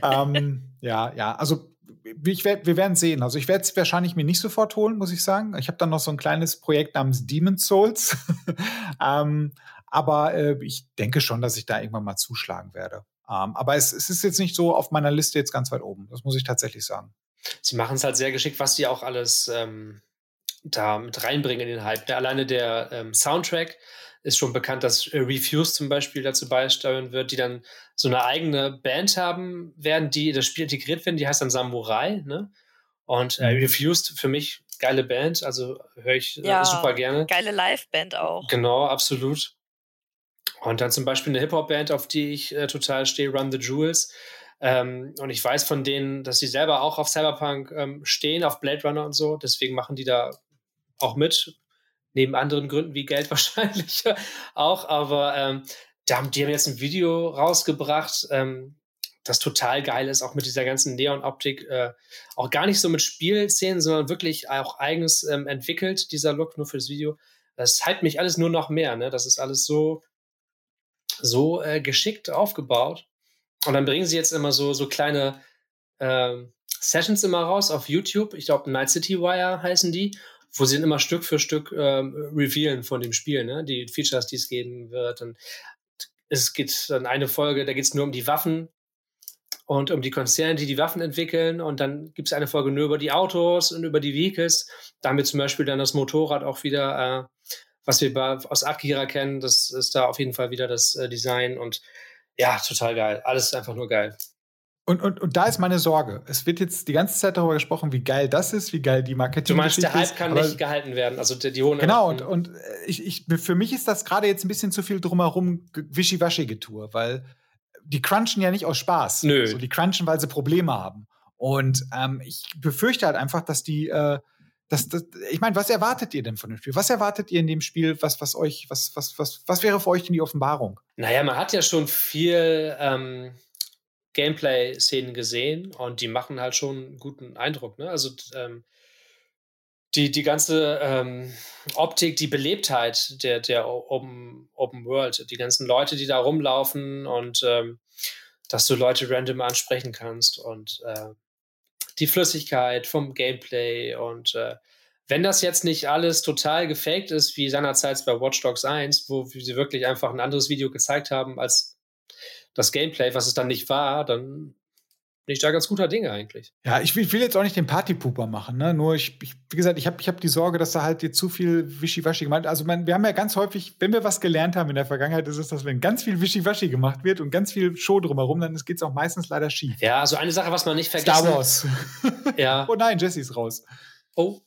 ähm, ja, ja, also ich werd, wir werden sehen. Also ich werde es wahrscheinlich mir nicht sofort holen, muss ich sagen. Ich habe dann noch so ein kleines Projekt namens Demon's Souls. <laughs> ähm, aber äh, ich denke schon, dass ich da irgendwann mal zuschlagen werde. Ähm, aber es, es, ist jetzt nicht so auf meiner Liste jetzt ganz weit oben. Das muss ich tatsächlich sagen. Sie machen es halt sehr geschickt, was sie auch alles ähm, da mit reinbringen in den Hype. Alleine der ähm, Soundtrack ist schon bekannt, dass äh, Refuse zum Beispiel dazu beisteuern wird, die dann so eine eigene Band haben werden, die das Spiel integriert werden, die heißt dann Samurai, ne? Und äh, mhm. Refused für mich geile Band, also höre ich äh, ja, super gerne. Geile Liveband auch. Genau, absolut. Und dann zum Beispiel eine Hip-Hop-Band, auf die ich äh, total stehe, Run the Jewels. Ähm, und ich weiß von denen, dass sie selber auch auf Cyberpunk ähm, stehen, auf Blade Runner und so. Deswegen machen die da auch mit neben anderen Gründen wie Geld <laughs> wahrscheinlich auch, aber ähm, da haben, die haben jetzt ein Video rausgebracht, ähm, das total geil ist, auch mit dieser ganzen Neon-Optik, äh, auch gar nicht so mit Spielszenen, sondern wirklich auch eigens ähm, entwickelt, dieser Look nur fürs Video. Das hypt mich alles nur noch mehr, ne? Das ist alles so, so äh, geschickt aufgebaut. Und dann bringen sie jetzt immer so, so kleine äh, Sessions immer raus auf YouTube. Ich glaube, Night City Wire heißen die wo sie dann immer Stück für Stück ähm, revealen von dem Spiel, ne? die Features, die es geben wird. Und es geht dann eine Folge, da geht es nur um die Waffen und um die Konzerne, die die Waffen entwickeln. Und dann gibt es eine Folge nur über die Autos und über die Vehicles. Da haben wir zum Beispiel dann das Motorrad auch wieder, äh, was wir bei, aus Akira kennen. Das ist da auf jeden Fall wieder das äh, Design. Und ja, total geil. Alles einfach nur geil. Und, und, und da ist meine Sorge. Es wird jetzt die ganze Zeit darüber gesprochen, wie geil das ist, wie geil die Marketing ist. Du meinst, der Hype kann nicht gehalten werden, also die, die hohen Genau, und, und äh, ich, ich, für mich ist das gerade jetzt ein bisschen zu viel drumherum Wischiwaschi-Getue, weil die crunchen ja nicht aus Spaß. Nö. Also die crunchen, weil sie Probleme haben. Und ähm, ich befürchte halt einfach, dass die, äh, dass, dass, ich meine, was erwartet ihr denn von dem Spiel? Was erwartet ihr in dem Spiel? Was, was euch, was, was, was, was wäre für euch denn die Offenbarung? Naja, man hat ja schon viel ähm, Gameplay-Szenen gesehen und die machen halt schon einen guten Eindruck. Ne? Also ähm, die, die ganze ähm, Optik, die Belebtheit der, der Open, Open World, die ganzen Leute, die da rumlaufen und ähm, dass du Leute random ansprechen kannst und äh, die Flüssigkeit vom Gameplay und äh, wenn das jetzt nicht alles total gefaked ist, wie seinerzeit bei Watch Dogs 1, wo sie wirklich einfach ein anderes Video gezeigt haben als das Gameplay, was es dann nicht war, dann bin ich da ganz guter Dinge eigentlich. Ja, ich will, ich will jetzt auch nicht den Partypooper machen, ne? Nur ich, ich wie gesagt, ich habe ich hab die Sorge, dass da halt dir zu viel Wischiwaschi gemacht Also man, wir haben ja ganz häufig, wenn wir was gelernt haben in der Vergangenheit, ist es, dass wenn ganz viel Wischiwaschi gemacht wird und ganz viel Show drumherum, dann geht es auch meistens leider schief. Ja, also eine Sache, was man nicht vergessen Star Wars. <laughs> ja. oh nein, Jesse ist raus. Oh,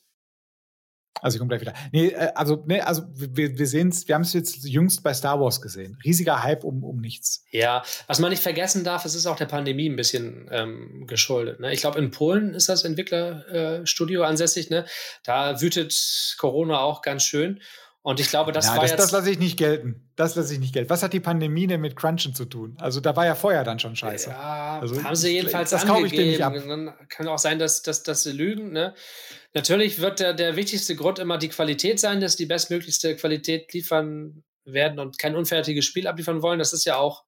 also ich komme gleich wieder. Nee, äh, also, nee, also wir, wir sehen es, wir haben es jetzt jüngst bei Star Wars gesehen. Riesiger Hype um, um nichts. Ja, was man nicht vergessen darf, es ist auch der Pandemie ein bisschen ähm, geschuldet. Ne? Ich glaube, in Polen ist das Entwicklerstudio äh, ansässig. Ne? Da wütet Corona auch ganz schön. Und ich glaube, das ja, war das, jetzt. Das lasse ich nicht gelten. Das lasse ich nicht gelten. Was hat die Pandemie denn mit Crunchen zu tun? Also da war ja vorher dann schon scheiße. Ja, also, haben sie jedenfalls das kaufe ich nicht. Dann kann auch sein, dass, dass, dass sie lügen. Ne? Natürlich wird der, der wichtigste Grund immer die Qualität sein, dass die bestmöglichste Qualität liefern werden und kein unfertiges Spiel abliefern wollen. Das ist ja auch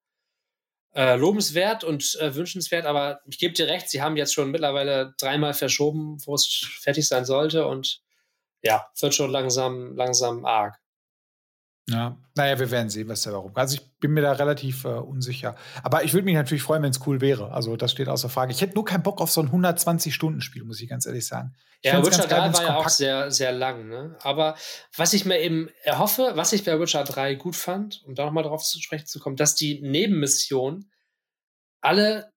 äh, lobenswert und äh, wünschenswert, aber ich gebe dir recht, sie haben jetzt schon mittlerweile dreimal verschoben, wo es fertig sein sollte und ja, wird schon langsam, langsam arg. Ja, naja, wir werden sehen, was da warum. Also ich bin mir da relativ äh, unsicher. Aber ich würde mich natürlich freuen, wenn es cool wäre. Also das steht außer Frage. Ich hätte nur keinen Bock auf so ein 120-Stunden-Spiel, muss ich ganz ehrlich sagen. Ich ja, Witcher 3 war ja auch sehr, sehr lang. Ne? Aber was ich mir eben erhoffe, was ich bei Witcher 3 gut fand, um da nochmal drauf zu sprechen zu kommen, dass die Nebenmissionen alle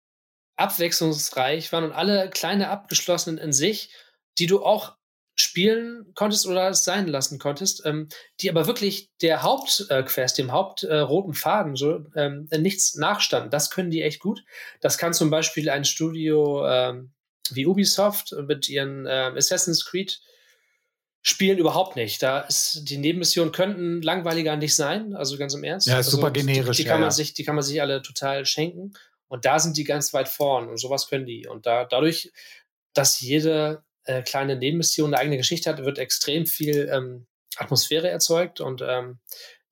abwechslungsreich waren und alle kleine abgeschlossenen in sich, die du auch spielen konntest oder es sein lassen konntest, ähm, die aber wirklich der Hauptquest, äh, dem Hauptroten äh, Faden so ähm, nichts nachstanden. Das können die echt gut. Das kann zum Beispiel ein Studio ähm, wie Ubisoft mit ihren äh, Assassin's Creed Spielen überhaupt nicht. Da ist die Nebenmissionen könnten langweiliger nicht sein, also ganz im Ernst. Ja, ist also, super generisch. Die, die ja, kann man ja. sich, die kann man sich alle total schenken. Und da sind die ganz weit vorn und sowas können die. Und da, dadurch, dass jede äh, kleine Nebenmission eine eigene Geschichte hat, wird extrem viel ähm, Atmosphäre erzeugt und ähm,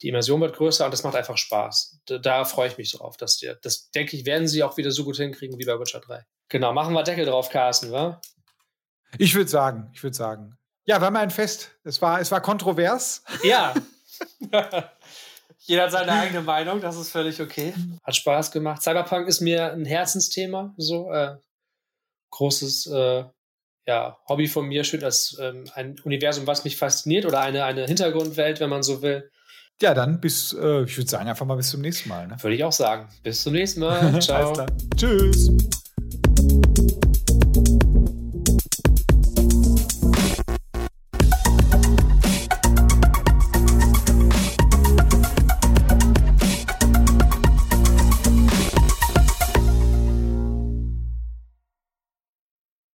die Immersion wird größer und das macht einfach Spaß. Da, da freue ich mich drauf. Dass die, das denke ich, werden sie auch wieder so gut hinkriegen wie bei Witcher 3. Genau, machen wir Deckel drauf, Carsten, wa? Ich würde sagen, ich würde sagen. Ja, wir haben ein Fest. Es war, es war kontrovers. Ja. <laughs> Jeder hat seine eigene Meinung, das ist völlig okay. Hat Spaß gemacht. Cyberpunk ist mir ein Herzensthema, so äh, großes äh, ja, Hobby von mir, schön als ähm, ein Universum, was mich fasziniert oder eine, eine Hintergrundwelt, wenn man so will. Ja, dann bis, äh, ich würde sagen, einfach mal bis zum nächsten Mal. Ne? Würde ich auch sagen. Bis zum nächsten Mal. <laughs> Ciao. Tschüss.